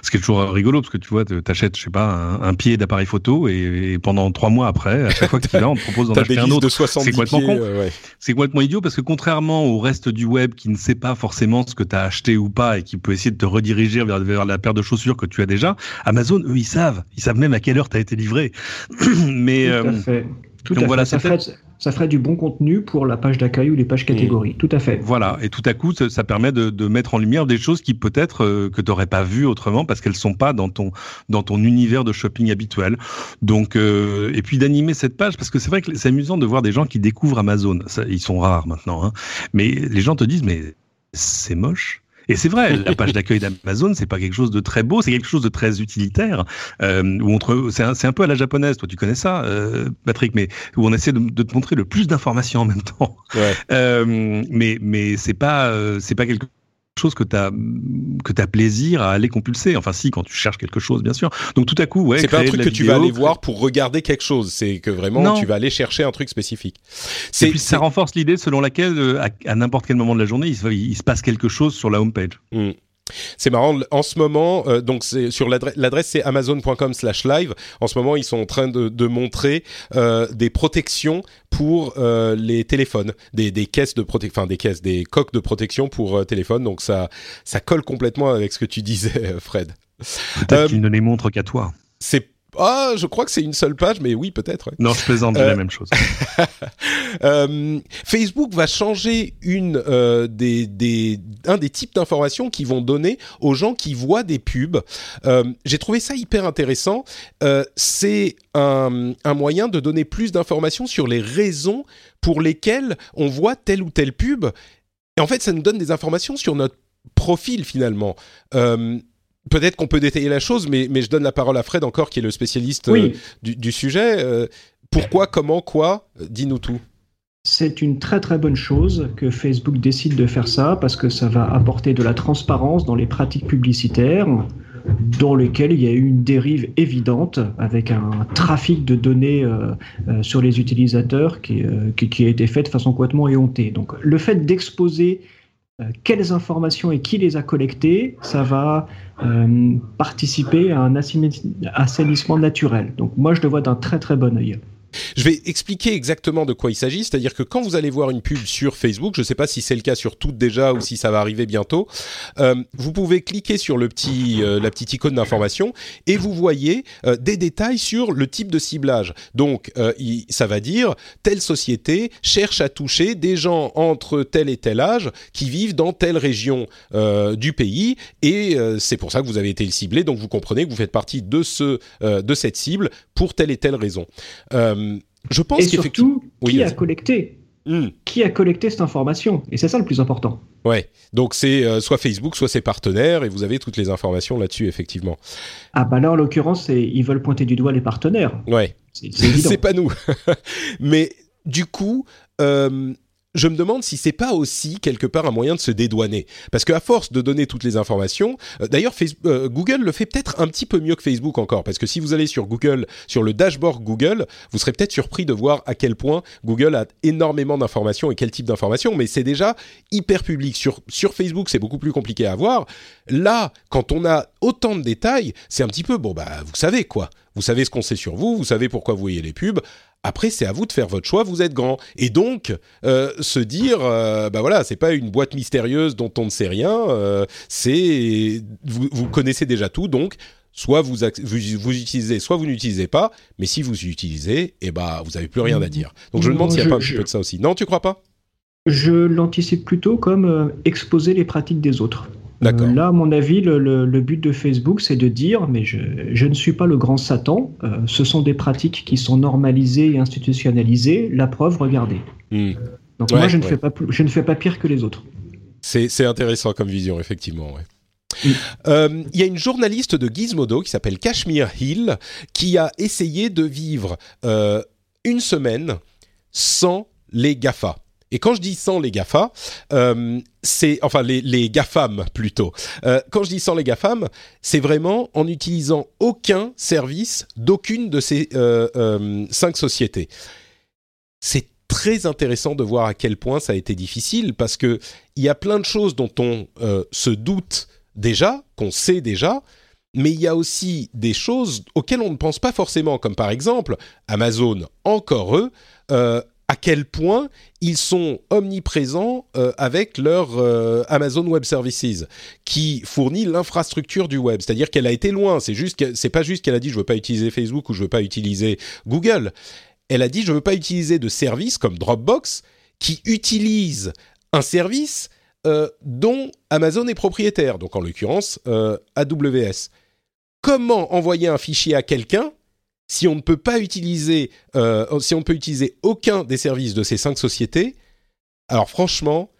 Ce qui est toujours rigolo parce que tu vois, t'achètes, je sais pas, un, pied d'appareil photo et, pendant trois mois après, à chaque fois que tu l'as, on te propose d'en acheter un autre. C'est complètement con. Euh, C'est complètement idiot parce que contrairement au reste du web qui ne sait pas forcément ce que tu as acheté ou pas et qui peut essayer de te rediriger vers, vers, la paire de chaussures que tu as déjà, Amazon, eux, ils savent. Ils savent même à quelle heure tu as été livré. <clears throat> Mais Tout à fait. Tout donc voilà, ça ferait, ça ferait du bon contenu pour la page d'accueil ou les pages catégories. Tout à fait. Voilà, et tout à coup, ça, permet de, de, mettre en lumière des choses qui peut-être euh, que tu n'aurais pas vues autrement parce qu'elles sont pas dans ton dans ton univers de shopping habituel. Donc, euh, et puis d'animer cette page parce que c'est vrai que c'est amusant de voir des gens qui découvrent Amazon. Ça, ils sont rares maintenant, hein. mais les gens te disent mais c'est moche. Et c'est vrai, la page <laughs> d'accueil d'Amazon, c'est pas quelque chose de très beau, c'est quelque chose de très utilitaire. Euh, où on c'est un, un, peu à la japonaise, toi tu connais ça, euh, Patrick, mais où on essaie de, de te montrer le plus d'informations en même temps. Ouais. <laughs> Euh, mais mais c'est pas euh, c'est pas quelque chose que tu as que tu as plaisir à aller compulser. Enfin si quand tu cherches quelque chose bien sûr. Donc tout à coup ouais, c'est pas un truc que tu vas aller voir pour regarder quelque chose, c'est que vraiment tu vas aller chercher un truc spécifique. Et puis ça renforce l'idée selon laquelle euh, à, n'importe quel moment de la journée, il se, il se passe quelque chose sur la homepage. Mmh. C'est marrant, en ce moment, euh, donc c'est sur l'adresse c'est amazon.com/live. En ce moment, ils sont en train de, de montrer euh, des protections pour euh, les téléphones, des, des caisses de protection, enfin des caisses, des coques de protection pour euh, téléphone. Donc ça, ça colle complètement avec ce que tu disais, Fred. Peut-être qu'ils ne les montrent qu'à toi. C'est ah, je crois que c'est une seule page, mais oui, peut-être. Non, je plaisante, euh... la même chose. <laughs> euh, Facebook va changer une euh, des, des un des types d'informations qu'ils vont donner aux gens qui voient des pubs. Euh, J'ai trouvé ça hyper intéressant. C'est un, un moyen de donner plus d'informations sur les raisons pour lesquelles on voit telle ou telle pub. Et en fait, ça nous donne des informations sur notre profil finalement. Euh, peut-être qu'on peut détailler la chose, mais, mais je donne la parole à Fred encore, qui est le spécialiste euh, du, sujet. Euh, pourquoi, comment, quoi Dis-nous tout. C'est une très très bonne chose que Facebook décide de faire ça parce que ça va apporter de la transparence dans les pratiques publicitaires dans lesquelles il y a eu une dérive évidente avec un trafic de données euh, sur les utilisateurs qui, qui, qui, a été fait de façon complètement éhontée. Donc le fait d'exposer euh, quelles informations et qui les a collectées, ça va euh, participer à un assainissement naturel. Donc moi, je le vois d'un très très bon œil. Je vais expliquer exactement de quoi il s'agit, c'est-à-dire que quand vous allez voir une pub sur Facebook, je ne sais pas si c'est le cas sur toutes déjà ou si ça va arriver bientôt, euh, vous pouvez cliquer sur le petit, euh, la petite icône d'information et vous voyez euh, des détails sur le type de ciblage. Donc, ça va dire telle société cherche à toucher des gens entre tel et tel âge qui vivent dans telle région du pays et c'est pour ça que vous avez été ciblé. Donc, vous comprenez que vous faites partie de ce de cette cible pour telle et telle raison. Je pense Et surtout, qui a collecté hmm. qui a collecté cette information. Et c'est ça le plus important. Ouais, donc c'est euh, soit Facebook, soit ses partenaires, et vous avez toutes les informations là-dessus, effectivement. Ah bah là, en l'occurrence, ils veulent pointer du doigt les partenaires. Ouais, c'est <laughs> pas nous. <laughs> Mais du coup, euh, je me demande si c'est pas aussi quelque part un moyen de se dédouaner. Parce qu'à force de donner toutes les informations, euh, d'ailleurs euh, Google le fait peut-être un petit peu mieux que Facebook encore, parce que si vous allez sur Google, sur le dashboard Google, vous serez peut-être surpris de voir à quel point Google a énormément d'informations et quel type d'informations, mais c'est déjà hyper public. Sur, sur Facebook, c'est beaucoup plus compliqué à voir. Là, quand on a autant de détails, c'est un petit peu, bon, bah, vous savez quoi. Vous savez ce qu'on sait sur vous, vous savez pourquoi vous voyez les pubs. Après, c'est à vous de faire votre choix. Vous êtes grand et donc euh, se dire, euh, bah voilà, c'est pas une boîte mystérieuse dont on ne sait rien. Euh, c'est vous, vous, connaissez déjà tout, donc soit vous, vous, utilisez, soit vous n'utilisez pas. Mais si vous utilisez, eh bah vous avez plus rien à dire. Donc je me demande s'il n'y a pas un petit peu de ça aussi. Non, tu crois pas? Je l'anticipe plutôt comme exposer les pratiques des autres. Euh, là, à mon avis, le, but de Facebook, c'est de dire, mais je, ne suis pas le grand Satan, euh, ce sont des pratiques qui sont normalisées et institutionnalisées, la preuve, regardez. Hmm. Donc moi, je ne, fais pas, je ne fais pas pire que les autres. C'est intéressant comme vision, effectivement. Euh, il y a une journaliste de Gizmodo qui s'appelle Kashmir Hill qui a essayé de vivre une semaine sans les GAFA. Et quand je dis sans les GAFA, euh, c'est enfin les, les GAFAM plutôt. Euh, quand je dis sans les GAFAM, c'est vraiment en utilisant aucun service d'aucune de ces euh, cinq sociétés. C'est très intéressant de voir à quel point ça a été difficile parce que il y a plein de choses dont on se doute déjà, qu'on sait déjà, mais il y a aussi des choses auxquelles on ne pense pas forcément, comme par exemple Amazon, encore eux, à quel point ils sont omniprésents euh, avec leur euh, Amazon Web Services, qui fournit l'infrastructure du web. C'est-à-dire qu'elle a été loin. C'est juste, c'est pas juste qu'elle a dit je veux pas utiliser Facebook ou je veux pas utiliser Google. Elle a dit je veux pas utiliser de services comme Dropbox qui utilisent un service euh, dont Amazon est propriétaire. Donc en l'occurrence AWS. Comment envoyer un fichier à quelqu'un si on ne peut pas utiliser, euh, utiliser aucun des services de ces cinq sociétés, alors franchement,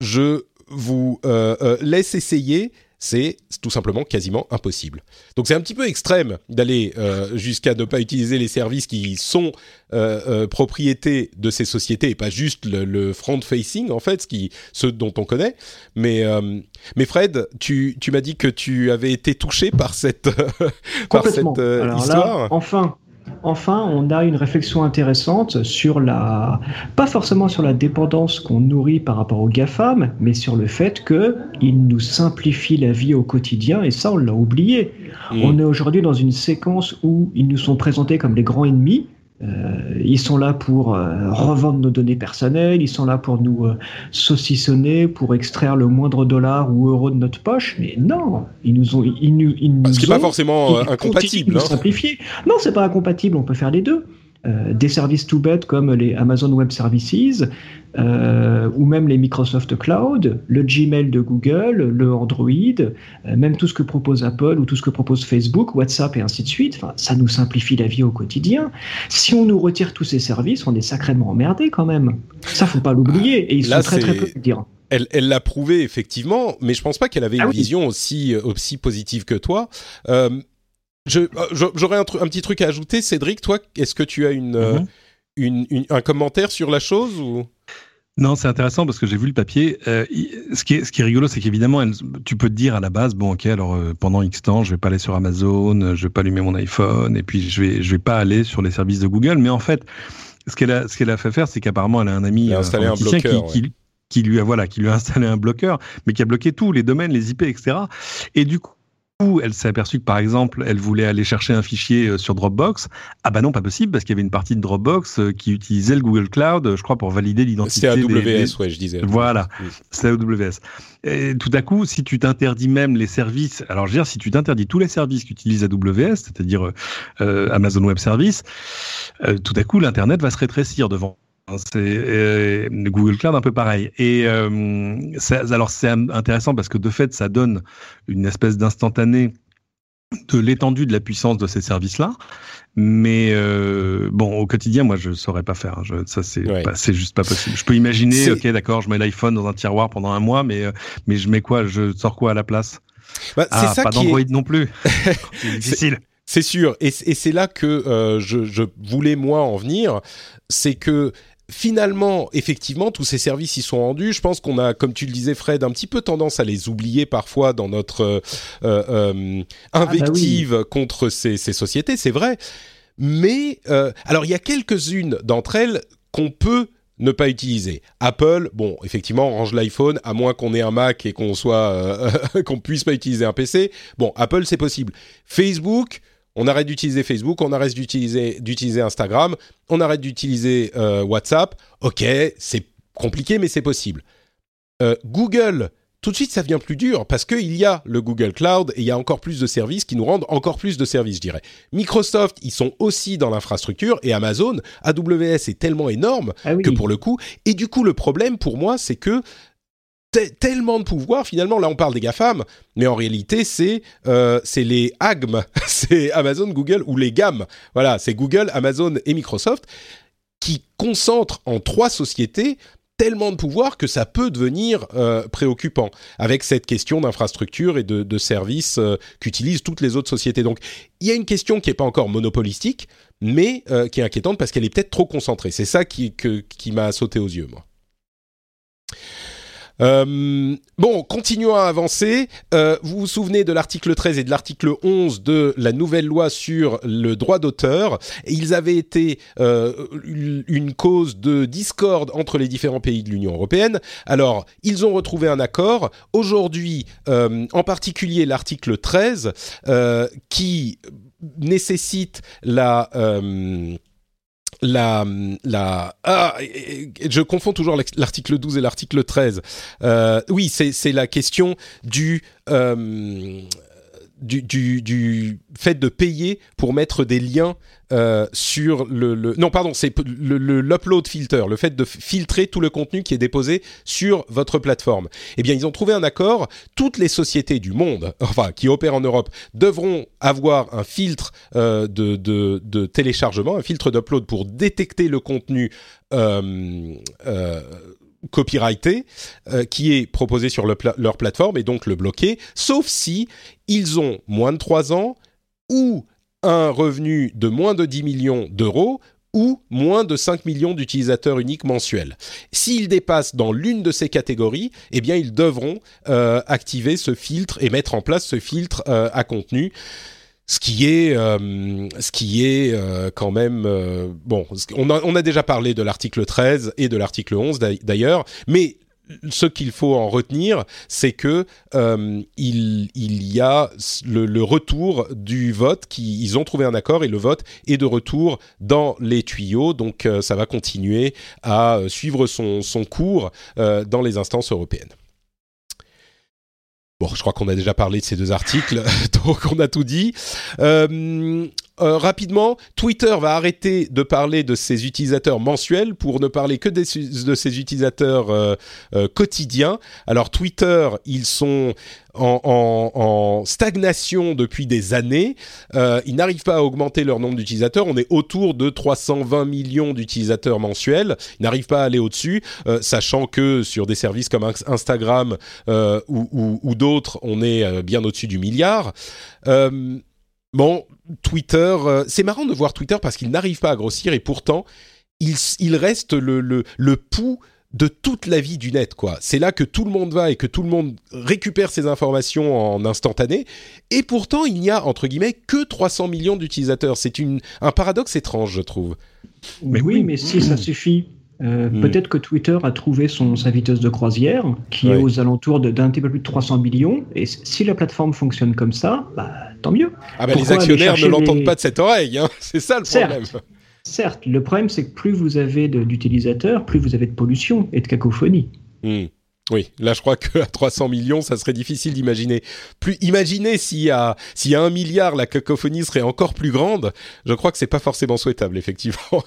je vous euh, euh, laisse essayer c'est tout simplement quasiment impossible. Donc c'est un petit peu extrême d'aller euh, jusqu'à ne pas utiliser les services qui sont euh, euh, propriété de ces sociétés et pas juste le, front-facing en fait, ce qui, ceux dont on connaît. Mais, mais Fred, tu, tu m'as dit que tu avais été touché par cette, <laughs> par cette histoire. enfin, enfin, on a une réflexion intéressante sur la, pas forcément sur la dépendance qu'on nourrit par rapport aux GAFAM, mais sur le fait qu'ils nous simplifient la vie au quotidien, et ça, on l'a oublié. Mmh. On est aujourd'hui dans une séquence où ils nous sont présentés comme les grands ennemis, euh, ils sont là pour euh, revendre nos données personnelles, ils sont là pour nous euh, saucissonner, pour extraire le moindre dollar ou euro de notre poche. Mais non, ils nous ont, ils nous, ils Ce qui n'est pas forcément incompatible. Hein. Simplifier. Non, c'est pas incompatible. On peut faire les deux. Euh, des services tout bêtes comme les Amazon Web Services euh, ou même les Microsoft Cloud, le Gmail de Google, le Android, euh, même tout ce que propose Apple ou tout ce que propose Facebook, WhatsApp et ainsi de suite. Enfin, ça nous simplifie la vie au quotidien. Si on nous retire tous ces services, on est sacrément emmerdé quand même. Ça, faut pas l'oublier. Et ils sont très très peu dire. Elle, l'a prouvé effectivement, mais je pense pas qu'elle avait ah une vision aussi aussi positive que toi. Euh, j'aurais un, un, petit truc à ajouter, Cédric. Toi, est-ce que tu as euh, mhm. une, une, un commentaire sur la chose ou? Non, c'est intéressant parce que j'ai vu le papier. Euh, ce, qui est, ce qui est rigolo, c'est qu'évidemment, tu peux te dire à la base, bon, ok, alors pendant X temps, je vais pas aller sur Amazon, je vais pas allumer mon iPhone, et puis je vais, je vais pas aller sur les services de Google. Mais en fait, ce qu'elle a, ce qu'elle a fait faire, c'est qu'apparemment, elle a un ami a installé un bloqueur, qui, qui, lui a, voilà, qui lui a installé un bloqueur, mais qui a bloqué tous les domaines, les IP, etc. Et du coup, elle s'est aperçue que par exemple, elle voulait aller chercher un fichier euh, sur Dropbox. Ah bah non, pas possible parce qu'il y avait une partie de Dropbox euh, qui utilisait le Google Cloud, je crois, pour valider l'identité. C'est AWS, ouais, je disais. Voilà, c'est AWS. Et tout à coup, si tu t'interdis même les services, alors je veux dire, si tu t'interdis tous les services qu'utilise AWS, c'est-à-dire euh, Amazon Web Service, tout à coup, l'internet va se rétrécir devant c'est euh, Google Cloud un peu pareil. Et euh, alors c'est intéressant parce que de fait ça donne une espèce d'instantané de l'étendue de la puissance de ces services-là. Mais euh, bon, au quotidien, moi, je saurais pas faire. Je, ça, c'est Ouais. pas- c'est juste pas possible. Je peux imaginer, ok, d'accord, je mets l'iPhone dans un tiroir pendant un mois, mais euh, mais je mets quoi? Je sors quoi à la place? Bah, Ah, ça pas est, d'Android non plus. <laughs> c'est difficile. C'est sûr, et c'est là que euh, je, je voulais moi en venir, c'est que finalement, effectivement, tous ces services ils sont rendus. Je pense qu'on a, comme tu le disais, Fred, un petit peu tendance à les oublier parfois dans notre euh, euh, invective contre ces, ces sociétés. C'est vrai, mais euh, alors il y a quelques-unes d'entre elles qu'on peut ne pas utiliser. Apple, bon, effectivement, range l'iPhone, à moins qu'on ait un Mac et qu'on soit, euh, <laughs> qu'on puisse pas utiliser un PC. Bon, Apple, c'est possible. Facebook, on arrête d'utiliser Facebook, on arrête d'utiliser d'utiliser Instagram, on arrête d'utiliser euh, WhatsApp. Ok, c'est compliqué, mais c'est possible. Euh, Google, tout de suite, ça devient plus dur parce qu'il y a le Google Cloud et il y a encore plus de services qui nous rendent encore plus de services, je dirais. Microsoft, ils sont aussi dans l'infrastructure et Amazon, AWS est tellement énorme Ah oui. que pour le coup. Et du coup, le problème pour moi, c'est que tellement de pouvoir, finalement, là on parle des GAFAM, mais en réalité c'est euh, les AGM, <laughs> c'est Amazon, Google ou les GAM. Voilà, c'est Google, Amazon et Microsoft qui concentrent en trois sociétés tellement de pouvoir que ça peut devenir euh, préoccupant avec cette question d'infrastructure et de, services euh, qu'utilisent toutes les autres sociétés. Donc il y a une question qui n'est pas encore monopolistique, mais qui est inquiétante parce qu'elle est peut-être trop concentrée. C'est ça qui, qui m'a sauté aux yeux, moi. Euh, bon, continuons à avancer. Euh, vous vous souvenez de l'article 13 et de l'article 11 de la nouvelle loi sur le droit d'auteur. Ils avaient été euh, une cause de discorde entre les différents pays de l'Union européenne. Alors, ils ont retrouvé un accord. Aujourd'hui, euh, en particulier l'article 13, euh, qui nécessite la... la, la ah, je confonds toujours l'article 12 et l'article 13. Euh, oui, c'est c'est la question du, euh, du, fait de payer pour mettre des liens euh, sur le, le non pardon c'est le le- l'upload filter le fait de filtrer tout le contenu qui est déposé sur votre plateforme. Eh bien ils ont trouvé un accord. Toutes les sociétés du monde <laughs> enfin qui opèrent en Europe devront avoir un filtre euh, de, téléchargement un filtre d'upload pour détecter le contenu euh, copyrighté euh, qui est proposé sur leur plateforme et donc le bloquer, sauf si ils ont moins de 3 ans ou un revenu de moins de 10 millions d'euros ou moins de 5 millions d'utilisateurs uniques mensuels. S'ils dépassent dans l'une de ces catégories, eh bien ils devront euh, activer ce filtre et mettre en place ce filtre euh, à contenu. Ce qui est, euh, ce qui est euh, quand même euh, bon. On a, a déjà parlé de l'article 13 et de l'article 11 d'ail- d'ailleurs, mais ce qu'il faut en retenir, c'est que il, y a le, retour du vote. Qui, ils ont trouvé un accord et le vote est de retour dans les tuyaux. Donc ça va continuer à suivre son, cours dans les instances européennes. Bon, je crois qu'on a déjà parlé de ces deux articles, <laughs> donc on a tout dit. Euh, euh, rapidement, Twitter va arrêter de parler de ses utilisateurs mensuels pour ne parler que des, de ses utilisateurs euh, euh, quotidiens. Alors Twitter, ils sont en, stagnation depuis des années. Ils n'arrivent pas à augmenter leur nombre d'utilisateurs. On est autour de 320 millions d'utilisateurs mensuels. Ils n'arrivent pas à aller au-dessus, sachant que sur des services comme Ins- Instagram ou, ou- d'autres, on est bien au-dessus du milliard. Bon, Twitter, euh, c'est marrant de voir Twitter parce qu'il n'arrive pas à grossir et pourtant, il, reste le, le, le pouls de toute la vie du net, quoi. C'est là que tout le monde va et que tout le monde récupère ses informations en instantané. Et pourtant, il n'y a, entre guillemets, que 300 millions d'utilisateurs. C'est un paradoxe étrange, je trouve. Mais oui, oui. mais si ça suffit. Euh, Hmm. Peut-être que Twitter a trouvé son, sa vitesse de croisière, qui Ouais. est aux alentours d'un petit peu plus de 300 millions. Et si la plateforme fonctionne comme ça, bah, tant mieux. Ah bah, les actionnaires ne l'entendent les- pas de cette oreille, hein. <laughs> c'est ça le problème. Certes, le problème, c'est que plus vous avez d'utilisateurs, plus vous avez de pollution et de cacophonie. Hmm. Oui, là je crois qu'à 300 millions, ça serait difficile d'imaginer. Plus, imaginez s'il y a, s'il y a un milliard, la cacophonie serait encore plus grande. Je crois que c'est pas forcément souhaitable, effectivement.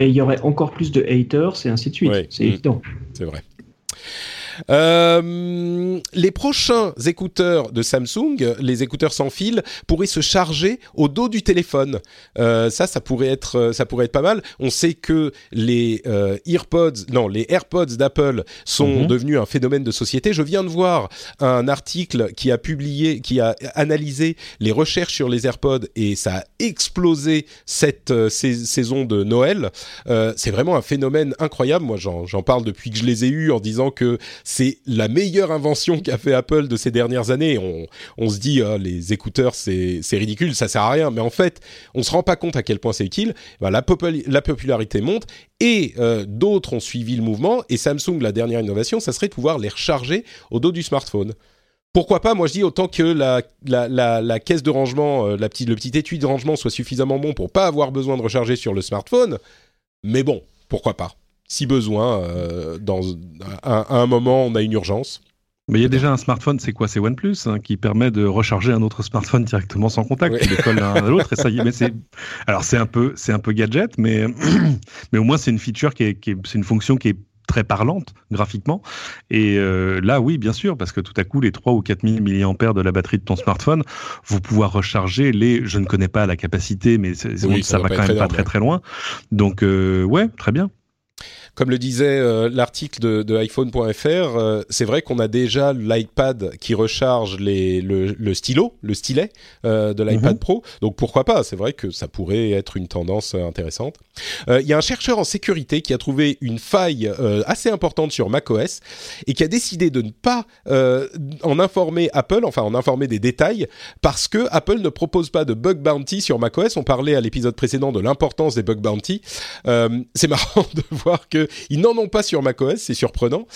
Et il y aurait encore plus de haters et ainsi de suite. Ouais. C'est Mm. évident. c'est vrai. Euh, les prochains écouteurs de Samsung, les écouteurs sans fil, pourraient se charger au dos du téléphone. Euh, ça, ça pourrait être, ça pourrait être pas mal. On sait que les euh, AirPods, non, les AirPods d'Apple sont Mhm. devenus un phénomène de société. Je viens de voir un article qui a publié, qui a analysé les recherches sur les AirPods et ça a explosé cette euh, sais- saison de Noël. Euh, c'est vraiment un phénomène incroyable. Moi, j'en parle depuis que je les ai eus en disant que c'est la meilleure invention qu'a fait Apple de ces dernières années. On, se dit, ah, les écouteurs, c'est ridicule, ça sert à rien. Mais en fait, on se rend pas compte à quel point c'est utile. Ben, la, popul- la popularité monte et euh, d'autres ont suivi le mouvement. Et Samsung, la dernière innovation, ça serait de pouvoir les recharger au dos du smartphone. Pourquoi pas? Moi, je dis autant que la caisse de rangement, euh, la petite, le petit étui de rangement soit suffisamment bon pour pas avoir besoin de recharger sur le smartphone. Mais bon, pourquoi pas? Si besoin, euh, dans à, à un moment, on a une urgence. Mais il y a déjà un smartphone, c'est quoi? C'est OnePlus hein, qui permet de recharger un autre smartphone directement sans contact. Oui. Tu le colles l'un à l'autre et ça y est. Mais c'est alors c'est un peu c'est un peu gadget, mais <clears throat> mais au moins c'est une feature qui est, qui est- c'est une fonction qui est très parlante graphiquement. Et euh, là, oui, bien sûr, parce que tout à coup, les 3 ou 4000 mAh de la batterie de ton smartphone vont pouvoir recharger les. Je ne connais pas la capacité, mais Oui, ça, ça va quand même pas très très loin. Donc, euh, ouais, très bien. Comme le disait euh, l'article de, de iPhone.fr, euh, c'est vrai qu'on a déjà l'iPad qui recharge les, le, le stylo, le stylet euh, de l'iPad Mhm. Pro. Donc pourquoi pas C'est vrai que ça pourrait être une tendance intéressante. Il y a un chercheur en sécurité qui a trouvé une faille assez importante sur macOS et qui a décidé de ne pas en informer Apple, enfin en informer des détails, parce que Apple ne propose pas de bug bounty sur macOS. On parlait à l'épisode précédent de l'importance des bug bounty. Euh, c'est marrant <laughs> de voir que ils n'en ont pas sur macOS, c'est surprenant.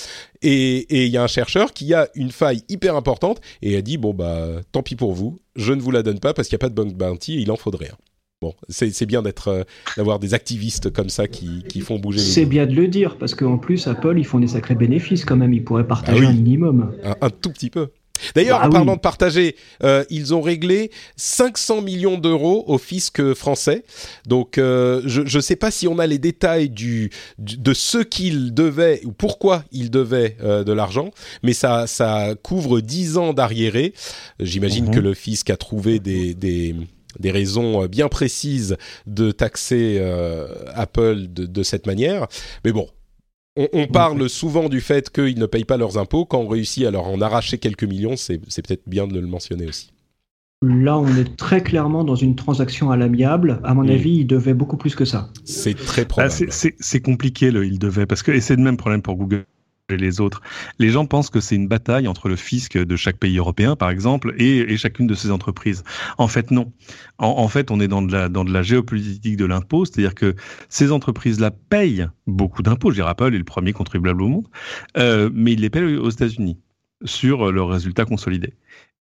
Et il y a un chercheur qui a une faille hyper importante et a dit bon bah tant pis pour vous, je ne vous la donne pas parce qu'il n'y a pas de bug bounty, et il en faudrait un. Bon, c'est bien d'être euh, d'avoir des activistes comme ça qui, qui font bouger C'est bien de le dire, parce qu'en plus, Apple, ils font des sacrés bénéfices quand même. Ils pourraient partager Ah oui. un minimum. un, un tout petit peu. D'ailleurs, Bah en parlant oui. de partager, euh, ils ont réglé 500 millions d'euros au fisc français. Donc, euh, je ne sais pas si on a les détails du, du- de ce qu'ils devaient ou pourquoi ils devaient euh, de l'argent, mais ça, ça couvre 10 ans d'arriérés. J'imagine Mhm. que le fisc a trouvé des, des, des raisons bien précises de taxer euh, Apple de, de cette manière. Mais bon. On, on parle souvent du fait qu'ils ne payent pas leurs impôts. Quand on réussit à leur en arracher quelques millions, c'est peut-être bien de le mentionner aussi. Là, on est très clairement dans une transaction à l'amiable. À mon Mm. avis, ils devaient beaucoup plus que ça. C'est très Ah, probable. c'est- compliqué, le il devait, parce que, et c'est le même problème pour Google et les autres. Les gens pensent que c'est une bataille entre le fisc de chaque pays européen, par exemple, et, chacune de ces entreprises. En fait, non. En, fait, on est dans de la, dans de la géopolitique de l'impôt, c'est-à-dire que ces entreprises-là payent beaucoup d'impôts. Je dirais Apple est le premier contribuable au monde, euh, mais ils les payent aux États-Unis sur leurs résultats consolidés.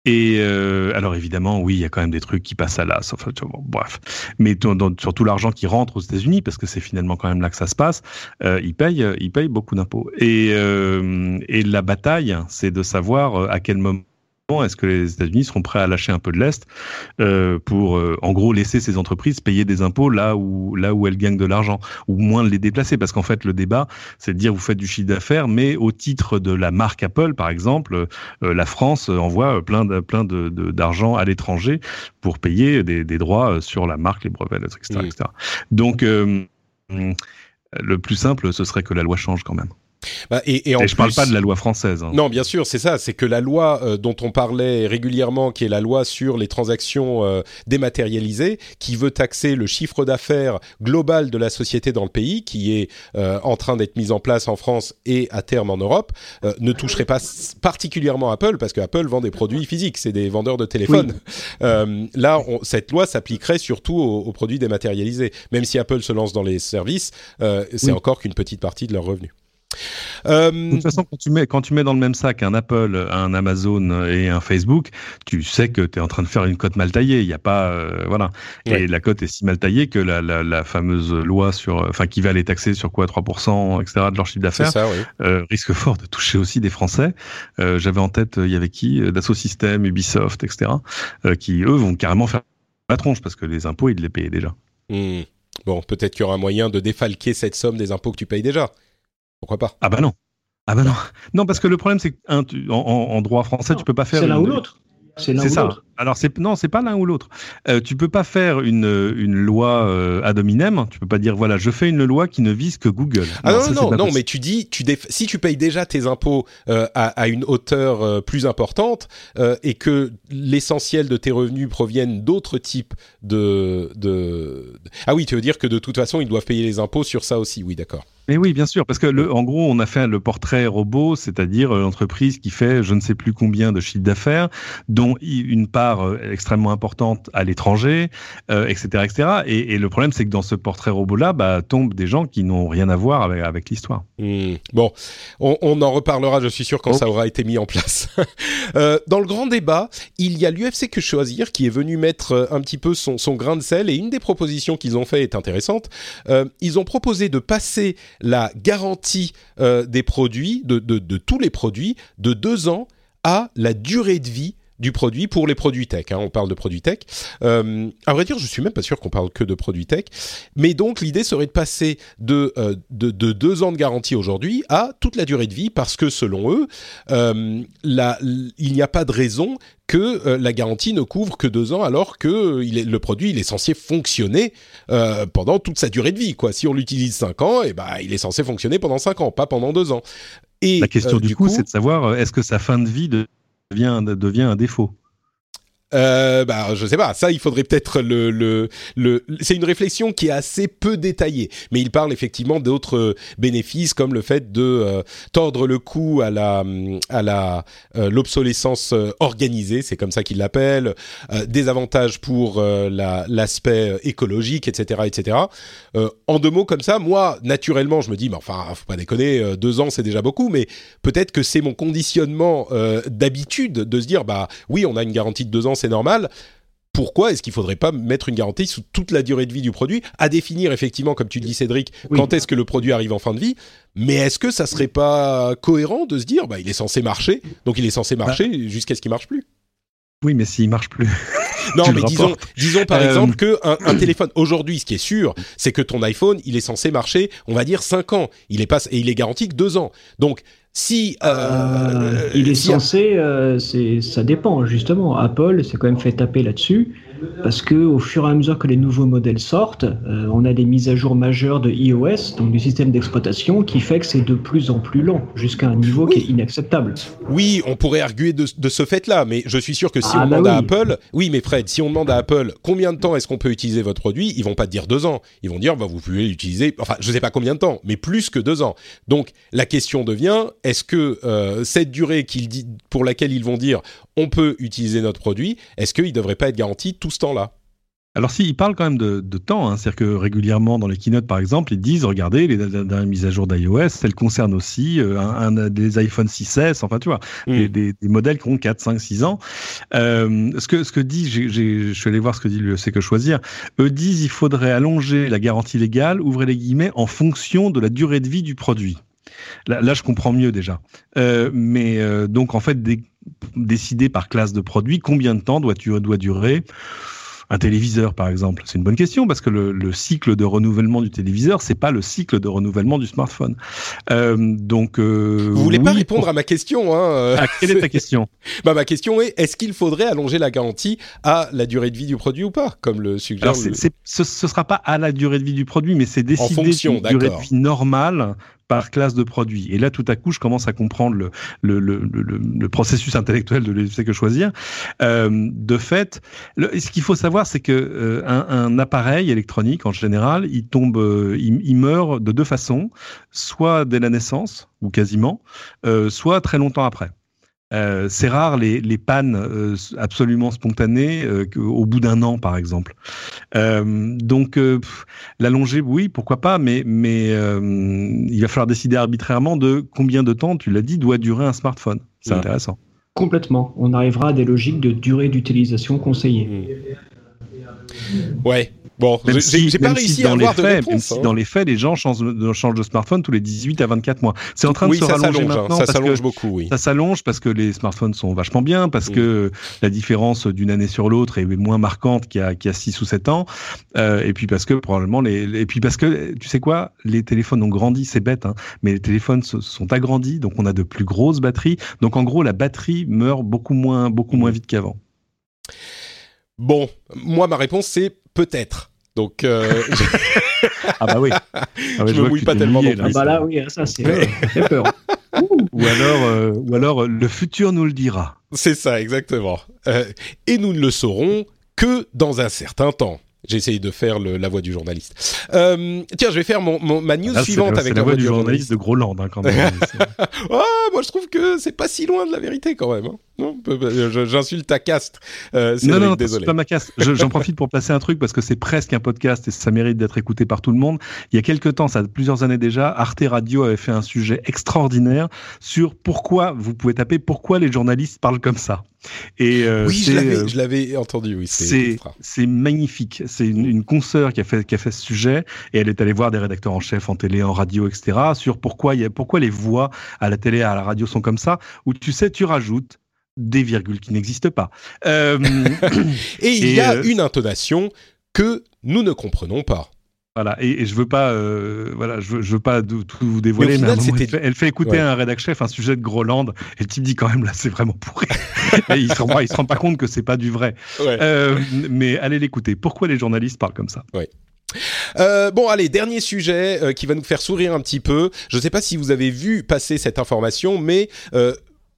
Et euh, alors évidemment, oui, il y a quand même des trucs qui passent à l'as. Enfin, bon, bref, mais dans, dans- sur tout l'argent qui rentre aux États-Unis, parce que c'est finalement quand même là que ça se passe, euh, ils payent, ils beaucoup d'impôts. Et, euh, et la bataille, c'est de savoir euh, à quel moment est-ce que les États-Unis seront prêts à lâcher un peu de lest euh, pour, euh, en gros, laisser ces entreprises payer des impôts là où là où elles gagnent de l'argent, ou moins les déplacer, parce qu'en fait, le débat, c'est de dire vous faites du chiffre d'affaires, mais au titre de la marque Apple, par exemple, euh, la France envoie plein de, plein de, d'argent à l'étranger pour payer des, des droits sur la marque, les brevets, etc. Etc. Donc, euh, le plus simple, ce serait que la loi change quand même. Bah, et, et en Et je parle plus- pas de la loi française. hein. Non, bien sûr, c'est ça. C'est que la loi euh, dont on parlait régulièrement, qui est la loi sur les transactions euh, dématérialisées, qui veut taxer le chiffre d'affaires global de la société dans le pays, qui est euh, en train d'être mise en place en France et à terme en Europe, euh, ne toucherait pas particulièrement Apple, parce que Apple vend des produits physiques, c'est des vendeurs de téléphones. <laughs> Euh, là, on- cette loi s'appliquerait surtout aux, aux produits dématérialisés. Même si Apple se lance dans les services, euh, c'est Oui. encore qu'une petite partie de leurs revenus. Euh, De toute façon, quand tu, mets, quand tu mets dans le même sac un Apple, un Amazon et un Facebook, tu sais que tu es en train de faire une cote mal taillée. Il n'y a pas, euh, voilà. Ouais. Et la cote est si mal taillée que la, la, la fameuse loi sur, enfin, qui va les taxer sur quoi, 3%, etc. de leur chiffre d'affaires, oui. euh, risque fort de toucher aussi des Français. Euh, J'avais en tête, euh, il y avait qui, euh, Dassault Systèmes, Ubisoft, etc. euh, qui eux vont carrément faire la tronche parce que les impôts ils les payaient déjà. Hmm. Bon, peut-être qu'il y aura un moyen de défalquer cette somme des impôts que tu payes déjà. Pourquoi pas? Ah bah non. Ah ben non, non parce que le problème c'est qu'en en, droit français tu peux pas faire. C'est l'un ou l'autre. C'est ça. Alors c'est non, c'est pas l'un ou l'autre. Euh, tu peux pas faire une, une loi euh, ad hominem. Tu peux pas dire voilà, je fais une loi qui ne vise que Google. Ah non non non, mais tu dis tu si tu payes déjà tes impôts euh, à, à, une hauteur euh, plus importante euh, et que l'essentiel de tes revenus proviennent d'autres types de, de ah oui, tu veux dire que de toute façon ils doivent payer les impôts sur ça aussi. Oui, d'accord. Mais oui, bien sûr, parce que le, en gros, on a fait le portrait robot, c'est-à-dire l'entreprise qui fait je ne sais plus combien de chiffres d'affaires, dont une part euh, extrêmement importante à l'étranger, etc., euh, etc. Et, le problème, c'est que dans ce portrait robot-là, bah, tombent des gens qui n'ont rien à voir avec, l'histoire. Hmm. Bon, on, en reparlera, je suis sûr, quand ça aura été mis en place. <laughs> Euh, dans le grand débat, il y a l'UFC Que Choisir qui est venu mettre un petit peu son, grain de sel, et une des propositions qu'ils ont fait est intéressante. ils ont proposé de passer la garantie des produits, de, de tous les produits, de deux ans à la durée de vie du produit pour les produits tech. Hein, on parle de produits tech. Euh, à vrai dire, je suis même pas sûr qu'on parle que de produits tech. Mais donc, l'idée serait de passer de, euh, de, deux ans de garantie aujourd'hui à toute la durée de vie parce que selon eux, euh, il n'y a pas de raison que la garantie ne couvre que deux ans alors que il est, le produit il est censé fonctionner pendant toute sa durée de vie. Quoi. Si on l'utilise cinq ans, et ben, il est censé fonctionner pendant cinq ans, pas pendant deux ans. Et, la question du, coup, coup c'est de savoir est-ce que sa fin de vie de devient, un défaut euh, bah, je sais pas. Ça, il faudrait peut-être le, le, le... C'est une réflexion qui est assez peu détaillée, mais il parle effectivement d'autres bénéfices comme le fait de euh, tordre le cou à la à la euh, l'obsolescence euh, organisée, c'est comme ça qu'il l'appelle, des avantages pour l'aspect écologique, etc., etc. en deux mots comme ça, moi, naturellement, je me dis, mais enfin, faut pas déconner, deux ans, c'est déjà beaucoup, mais peut-être que c'est mon conditionnement d'habitude de se dire, bah oui, on a une garantie de deux ans c'est normal. Pourquoi est-ce qu'il ne faudrait pas mettre une garantie sous toute la durée de vie du produit, à définir effectivement, comme tu dis Cédric, quand est-ce que le produit arrive en fin de vie? Mais est-ce que ça serait pas cohérent de se dire, bah, il est censé marcher, donc il est censé marcher bah. jusqu'à ce qu'il marche plus? Oui, mais s'il marche plus. <laughs> non, mais disons, disons par euh, exemple que un, <clears throat> téléphone aujourd'hui, ce qui est sûr, c'est que ton iPhone, il est censé marcher, on va dire 5 ans. Il est pas et il est garanti que 2 ans. Donc si euh, euh, il est censé, euh, c'est ça dépend justement. Apple s'est quand même fait taper là-dessus parce que au fur et à mesure que les nouveaux modèles sortent, euh, on a des mises à jour majeures de iOS, donc du système d'exploitation, qui fait que c'est de plus en plus lent, jusqu'à un niveau qui est inacceptable. Oui, on pourrait arguer de, ce fait-là, mais je suis sûr que si ah on bah demande à Apple, oui, mais Fred, si on demande à Apple combien de temps est-ce qu'on peut utiliser votre produit, ils vont pas te dire deux ans, ils vont dire bah vous pouvez l'utiliser, enfin je sais pas combien de temps, mais plus que deux ans. Donc la question devient est-ce que euh, cette durée pour laquelle ils vont dire on peut utiliser notre produit, est-ce qu'il ne devrait pas être garanti tout ce temps-là alors si, ils parlent quand même de, temps, hein. c'est-à-dire que régulièrement dans les keynotes par exemple, ils disent, regardez, les dernières mises à jour d'iOS, elles concernent aussi euh, un, des iPhone 6S, enfin tu vois, mm. des, modèles qui ont 4, 5, 6 ans. Euh, ce, que, ce que dit, je suis allé voir ce que dit le C'est que choisir, eux disent il faudrait allonger la garantie légale, ouvrez les guillemets, en fonction de la durée de vie du produit. Là, je comprends mieux déjà. Euh, mais donc, en fait, décider par classe de produit combien de temps doit, doit durer un téléviseur, par exemple? C'est une bonne question parce que le, cycle de renouvellement du téléviseur, c'est pas le cycle de renouvellement du smartphone. Euh, donc, euh, vous voulez pas répondre à ma question hein ah, Quelle est ta question? <laughs> Bah ma question est est-ce qu'il faudrait allonger la garantie à la durée de vie du produit ou pas, comme le suggère Alors, ce, ce sera pas à la durée de vie du produit, mais c'est en fonction, durée de vie normale par classe de produit. Et là, tout à coup, je commence à comprendre le, le, le, le, processus intellectuel de l'UFC que choisir. Euh, de fait, ce qu'il faut savoir, c'est que euh, un, un, appareil électronique, en général, il tombe, euh, il, meurt de deux façons, soit dès la naissance, ou quasiment, euh, soit très longtemps après. Euh, c'est rare les, les pannes euh, absolument spontanées euh, au bout d'un an, par exemple. donc, l'allonger, oui, pourquoi pas, mais, mais il va falloir décider arbitrairement de combien de temps, tu l'as dit, doit durer un smartphone. C'est intéressant. Complètement. On arrivera à des logiques de durée d'utilisation conseillée. Ouais, Bon, j'ai si, pas si réussi à dans les de faits, même si hein. dans les faits, les gens changent, de- changent de smartphone tous les 18 à 24 mois. C'est en train oui, de se ça rallonger hein, maintenant ça s'allonge beaucoup, oui. ça s'allonge parce que les smartphones sont vachement bien, parce que la différence d'une année sur l'autre est moins marquante qu'il y a, qu'il y a 6 ou 7 ans, euh, et puis parce que probablement les, et puis parce que tu sais quoi, les téléphones ont grandi, c'est bête, hein, mais les téléphones se sont agrandis, donc on a de plus grosses batteries, donc en gros la batterie meurt beaucoup moins, beaucoup moins vite qu'avant. Bon, moi, ma réponse, c'est peut-être. Donc, euh, <laughs> Ah bah oui. Ah ouais, <laughs> Je me mouille pas tellement non là. Ah bah là, oui, ça, c'est <laughs> peur. Ou alors, euh, ou alors le futur nous le dira. c'est ça, exactement. Euh, et nous ne le saurons que dans un certain temps. J'ai essayé de faire le- la voix du journaliste. Euh, tiens, je vais faire mon, mon- ma news Là, c'est suivante la- avec la voix du journaliste de Groland hein, quand même. <laughs> Ah, moi je trouve que c'est pas si loin de la vérité quand même. hein. Non, j'insulte ta caste. Euh, non, Cédric, non, désolé. c'est pas ma casse. Je- J'en profite pour placer un truc parce que c'est presque un podcast et ça mérite d'être écouté par tout le monde. Il y a quelques temps, ça a plusieurs années déjà, Arte Radio avait fait un sujet extraordinaire sur pourquoi, vous pouvez taper pourquoi les journalistes parlent comme ça. Et euh, oui, je c'est, l'avais, euh, je l'avais entendu. Oui, c'est magnifique. C'est une, une consoeur qui a fait qui a fait ce sujet et elle est allée voir des rédacteurs en chef en télé, en radio, etc. sur pourquoi il y a pourquoi les voix à la télé, à la radio sont comme ça. Où tu sais, tu rajoutes des virgules qui n'existent pas. Euh, <laughs> Et il Et, y a euh, une intonation que nous ne comprenons pas. Voilà, et, et je veux pas, euh, voilà, je veux, je veux pas tout vous dévoiler, Mais final, elle, fait, elle fait écouter Ouais. à un rédac chef un sujet de Groland, et le type dit quand même là, c'est vraiment pourri. <laughs> et il se rend, il se rend pas compte que c'est pas du vrai. Ouais. Euh, mais allez l'écouter. Pourquoi les journalistes parlent comme ça? Euh, bon, allez, dernier sujet euh, qui va nous faire sourire un petit peu. Je ne sais pas si vous avez vu passer cette information, mais euh,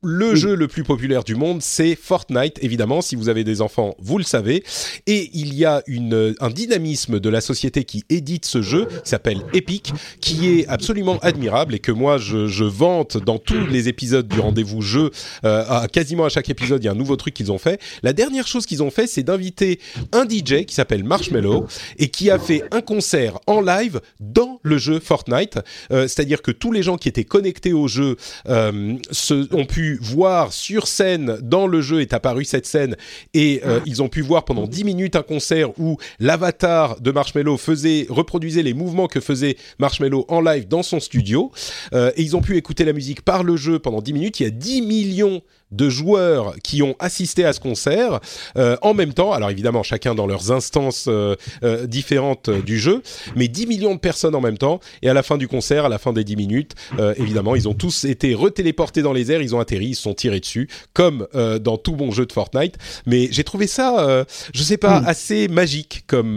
le jeu le plus populaire du monde, c'est Fortnite, évidemment. Si vous avez des enfants, vous le savez. Et il y a une, un dynamisme de la société qui édite ce jeu, qui s'appelle Epic, qui est absolument admirable et que moi, je, je vante dans tous les épisodes du rendez-vous jeu. Euh, à, quasiment à chaque épisode, il y a un nouveau truc qu'ils ont fait. La dernière chose qu'ils ont fait, c'est d'inviter un DJ qui s'appelle Marshmello et qui a fait un concert en live dans le jeu Fortnite. Euh, C'est-à-dire que tous les gens qui étaient connectés au jeu euh, se, ont pu voir sur scène, dans le jeu est apparue cette scène, et euh, ils ont pu voir pendant 10 minutes un concert où l'avatar de Marshmello faisait, reproduisait les mouvements que faisait Marshmello en live dans son studio. Euh, et ils ont pu écouter la musique par le jeu pendant 10 minutes. Il y a 10 millions de joueurs qui ont assisté à ce concert euh, en même temps. Alors évidemment, chacun dans leurs instances euh, euh, différentes du jeu, mais 10 millions de personnes en même temps. Et à la fin du concert, à la fin des 10 minutes, évidemment, ils ont tous été retéléportés dans les airs, ils ont atterri, ils se sont tirés dessus, comme dans tout bon jeu de Fortnite. Mais j'ai trouvé ça, je sais pas, Mm. assez magique comme,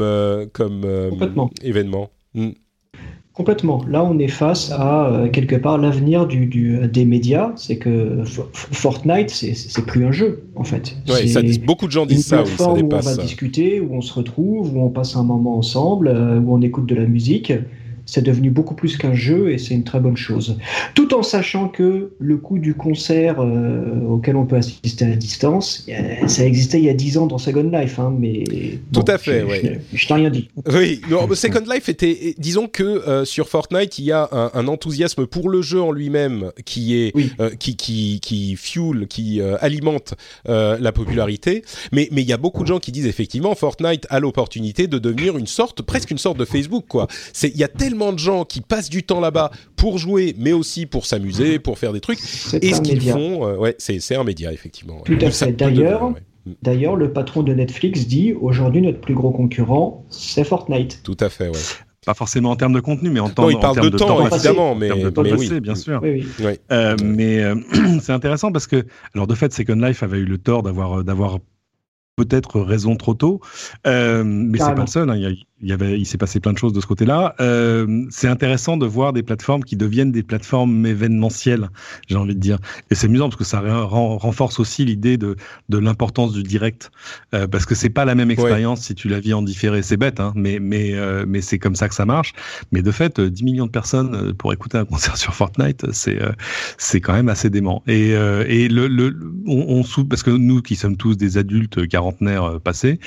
comme événement. Mm. Complètement. Là, on est face à euh, quelque part l'avenir du, du- des médias. C'est que Fortnite, c'est- plus un jeu, en fait. Ouais, C'est ça, beaucoup de gens disent ça, oui, ça plateforme où on dépasse. va discuter, où on se retrouve, où on passe un moment ensemble, euh, où on écoute de la musique. C'est devenu beaucoup plus qu'un jeu et c'est une très bonne chose. Tout en sachant que le coût du concert euh, auquel on peut assister à distance, ça existait il y a 10 ans dans Second Life, hein, mais Tout à fait, je, ouais. je- t'ai rien dit. Oui, non, Second Life était, disons que euh, sur Fortnite, il y a un, un enthousiasme pour le jeu en lui-même qui est, Oui. euh, qui, qui, qui fuel, qui alimente la popularité. Mais, mais il y a beaucoup de gens qui disent effectivement, Fortnite a l'opportunité de devenir une sorte, presque une sorte de Facebook, quoi. Il y a tellement de gens qui passent du temps là-bas pour jouer, mais aussi pour s'amuser, pour faire des trucs. C'est Et un ce qu'ils média. font, euh, ouais, c'est, c'est un média effectivement. Tout à fait. D'ailleurs, ouais. D'ailleurs, le patron de Netflix dit aujourd'hui notre plus gros concurrent, c'est Fortnite. Tout à fait, ouais. Pas forcément en termes de contenu, mais en, temps, Non, il en parle termes de temps, évidemment, En mais, termes de temps mais passé, oui. bien sûr. Oui, oui. Ouais. Euh, mais euh, <clears throat> c'est intéressant parce que, alors de fait, Second Life avait eu le tort d'avoir d'avoir peut-être raison trop tôt, euh, mais c'est pas le seul. hein. Il, y a- il y avait, il s'est passé plein de choses de ce côté-là. Euh, c'est intéressant de voir des plateformes qui deviennent des plateformes événementielles, j'ai envie de dire. Et c'est amusant parce que ça ren- renforce aussi l'idée de, de l'importance du direct, euh, parce que c'est pas la même expérience si tu la vis en différé. C'est bête, hein, mais mais euh, mais c'est comme ça que ça marche. Mais de fait, euh, 10 millions de personnes euh, pour écouter un <laughs> concert sur Fortnite, c'est euh, c'est quand même assez dément. Et, euh, et le, le, on, on parce que nous qui sommes tous des adultes quarantenaires euh, passés,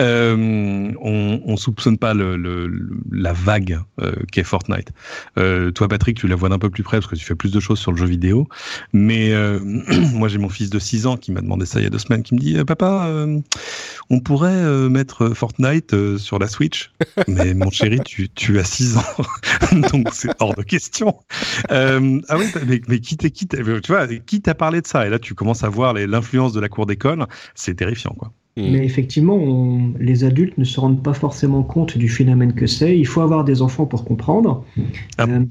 euh, on, on soupçonne pas le, le, la vague euh, qu'est Fortnite. Euh, toi, Patrick, tu la vois d'un peu plus près parce que tu fais plus de choses sur le jeu vidéo. Mais euh, <clears throat> moi, j'ai mon fils de 6 ans qui m'a demandé ça il y a deux semaines, qui me dit Papa, on pourrait mettre Fortnite sur la Switch <laughs> Mais mon chéri, tu, tu as 6 ans, <laughs> donc c'est hors de question. ah oui, mais, mais qui t'a qui tu vois, qui t'a parlé de ça? Et là, tu commences à voir l'influence de la cour d'école. C'est terrifiant, quoi. Mais effectivement, les adultes ne se rendent pas forcément compte du phénomène que c'est. Il faut avoir des enfants pour comprendre. Ah euh,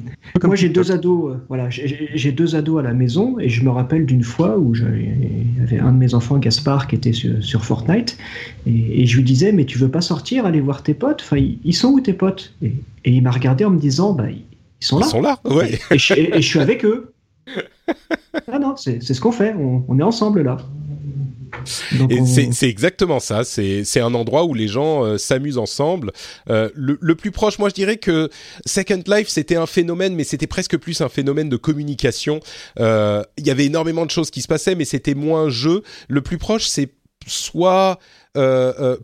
moi, j'ai deux ados. Euh, voilà, j'ai deux ados à la maison et je me rappelle d'une fois où j'avais un de mes enfants, Gaspard, qui était sur, Fortnite et, je lui disais "Mais tu veux pas sortir, aller voir tes potes? Enfin, ils sont où tes potes? Et, il m'a regardé en me disant "Bah, ils sont là. Ils sont là, ouais. Et, je, suis avec eux. <laughs> ah non, c'est ce qu'on fait. on est ensemble là c'est exactement ça. C'est un endroit où les gens euh, s'amusent ensemble. Euh, le, le, plus proche, moi, je dirais que Second Life, c'était un phénomène, mais c'était presque plus un phénomène de communication. Euh, il y avait énormément de choses qui se passaient, mais c'était moins jeu. Le plus proche, c'est soit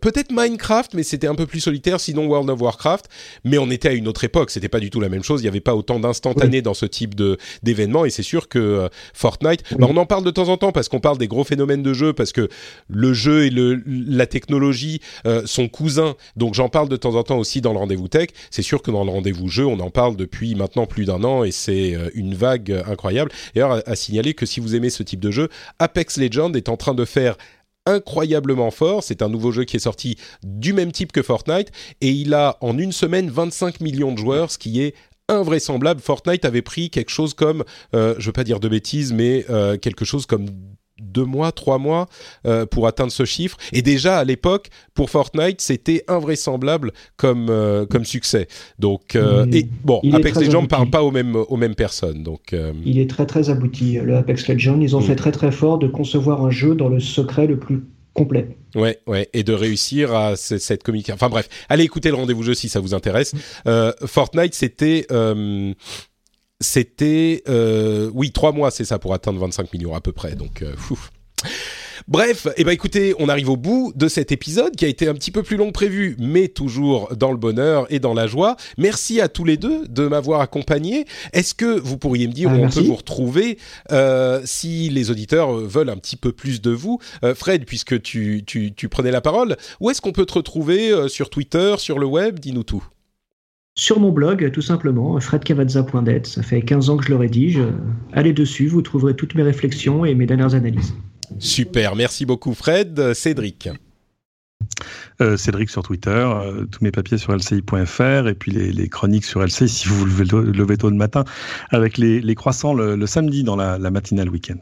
peut-être Minecraft, mais c'était un peu plus solitaire, sinon World of Warcraft. Mais on était à une autre époque, c'était pas du tout la même chose. Il n'y avait pas autant d'instantanés dans ce type de d'événements, et c'est sûr que euh, Fortnite. Bah, on en parle de temps en temps parce qu'on parle des gros phénomènes de jeu, parce que le jeu et le, la technologie sont cousins. Donc j'en parle de temps en temps aussi dans le rendez-vous tech. C'est sûr que dans le rendez-vous jeu, on en parle depuis maintenant plus d'un an, et c'est une vague incroyable. D'ailleurs, à signaler que si vous aimez ce type de jeu, Apex Legends est en train de faire incroyablement fort. C'est un nouveau jeu qui est sorti du même type que Fortnite et il a en une semaine 25 millions de joueurs, ce qui est invraisemblable. Fortnite avait pris quelque chose comme, euh, je veux pas dire de bêtises, mais euh, quelque chose comme deux mois, trois mois euh, pour atteindre ce chiffre. Et déjà à l'époque, pour Fortnite, c'était invraisemblable comme euh, comme succès. Donc euh, et bon, Apex Legends ne parle pas aux mêmes aux mêmes personnes. Donc il est très très abouti. Le Apex Legends, ils ont mm. fait très très fort de concevoir un jeu dans le secret le plus complet. Ouais, ouais, et de réussir à cette communication. Enfin bref, allez écouter le rendez-vous jeu si ça vous intéresse. Mm. Fortnite, c'était c'était euh, oui trois mois, c'est ça pour atteindre 25 millions à peu près. Donc euh, Bref, eh ben écoutez, on arrive au bout de cet épisode qui a été un petit peu plus long que prévu, mais toujours dans le bonheur et dans la joie. Merci à tous les deux de m'avoir accompagné. Est-ce que vous pourriez me dire ah, où on peut vous retrouver euh, si les auditeurs veulent un petit peu plus de vous euh, Fred, puisque tu, tu, tu, prenais la parole, où est-ce qu'on peut te retrouver euh, sur Twitter, sur le web? Dis-nous tout. Sur mon blog, tout simplement, fredcavazza.net. Ça fait 15 ans que je le rédige. Allez dessus, vous trouverez toutes mes réflexions et mes dernières analyses. Super, merci beaucoup Fred. Cédric. Euh, Cédric sur Twitter, euh, tous mes papiers sur lci.fr et puis les, chroniques sur LCI si vous vous levez tôt le matin avec les, croissants le, samedi dans la, la matinale week-end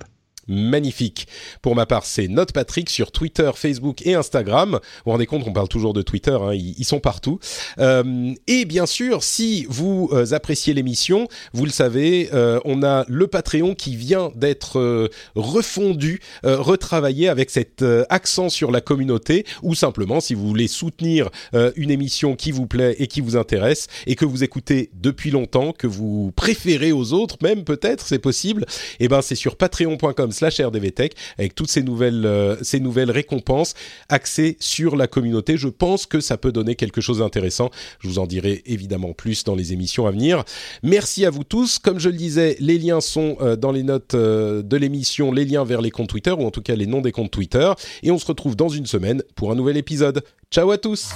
magnifique. Pour ma part, c'est Note Patrick sur Twitter, Facebook et Instagram. Vous vous rendez compte, on parle toujours de Twitter, hein, ils, sont partout. Euh, et bien sûr, si vous euh, appréciez l'émission, vous le savez, euh, on a le Patreon qui vient d'être refondu, retravaillé avec cet accent sur la communauté, ou simplement si vous voulez soutenir une émission qui vous plaît et qui vous intéresse, et que vous écoutez depuis longtemps, que vous préférez aux autres, même peut-être, c'est possible, et eh ben c'est sur patreon.com slash rdvtech avec toutes ces nouvelles, euh, ces nouvelles récompenses axées sur la communauté. Je pense que ça peut donner quelque chose d'intéressant. Je vous en dirai évidemment plus dans les émissions à venir. Merci à vous tous. Comme je le disais, les liens sont euh, dans les notes euh, de l'émission, les liens vers les comptes Twitter ou en tout cas les noms des comptes Twitter. Et on se retrouve dans une semaine pour un nouvel épisode. Ciao à tous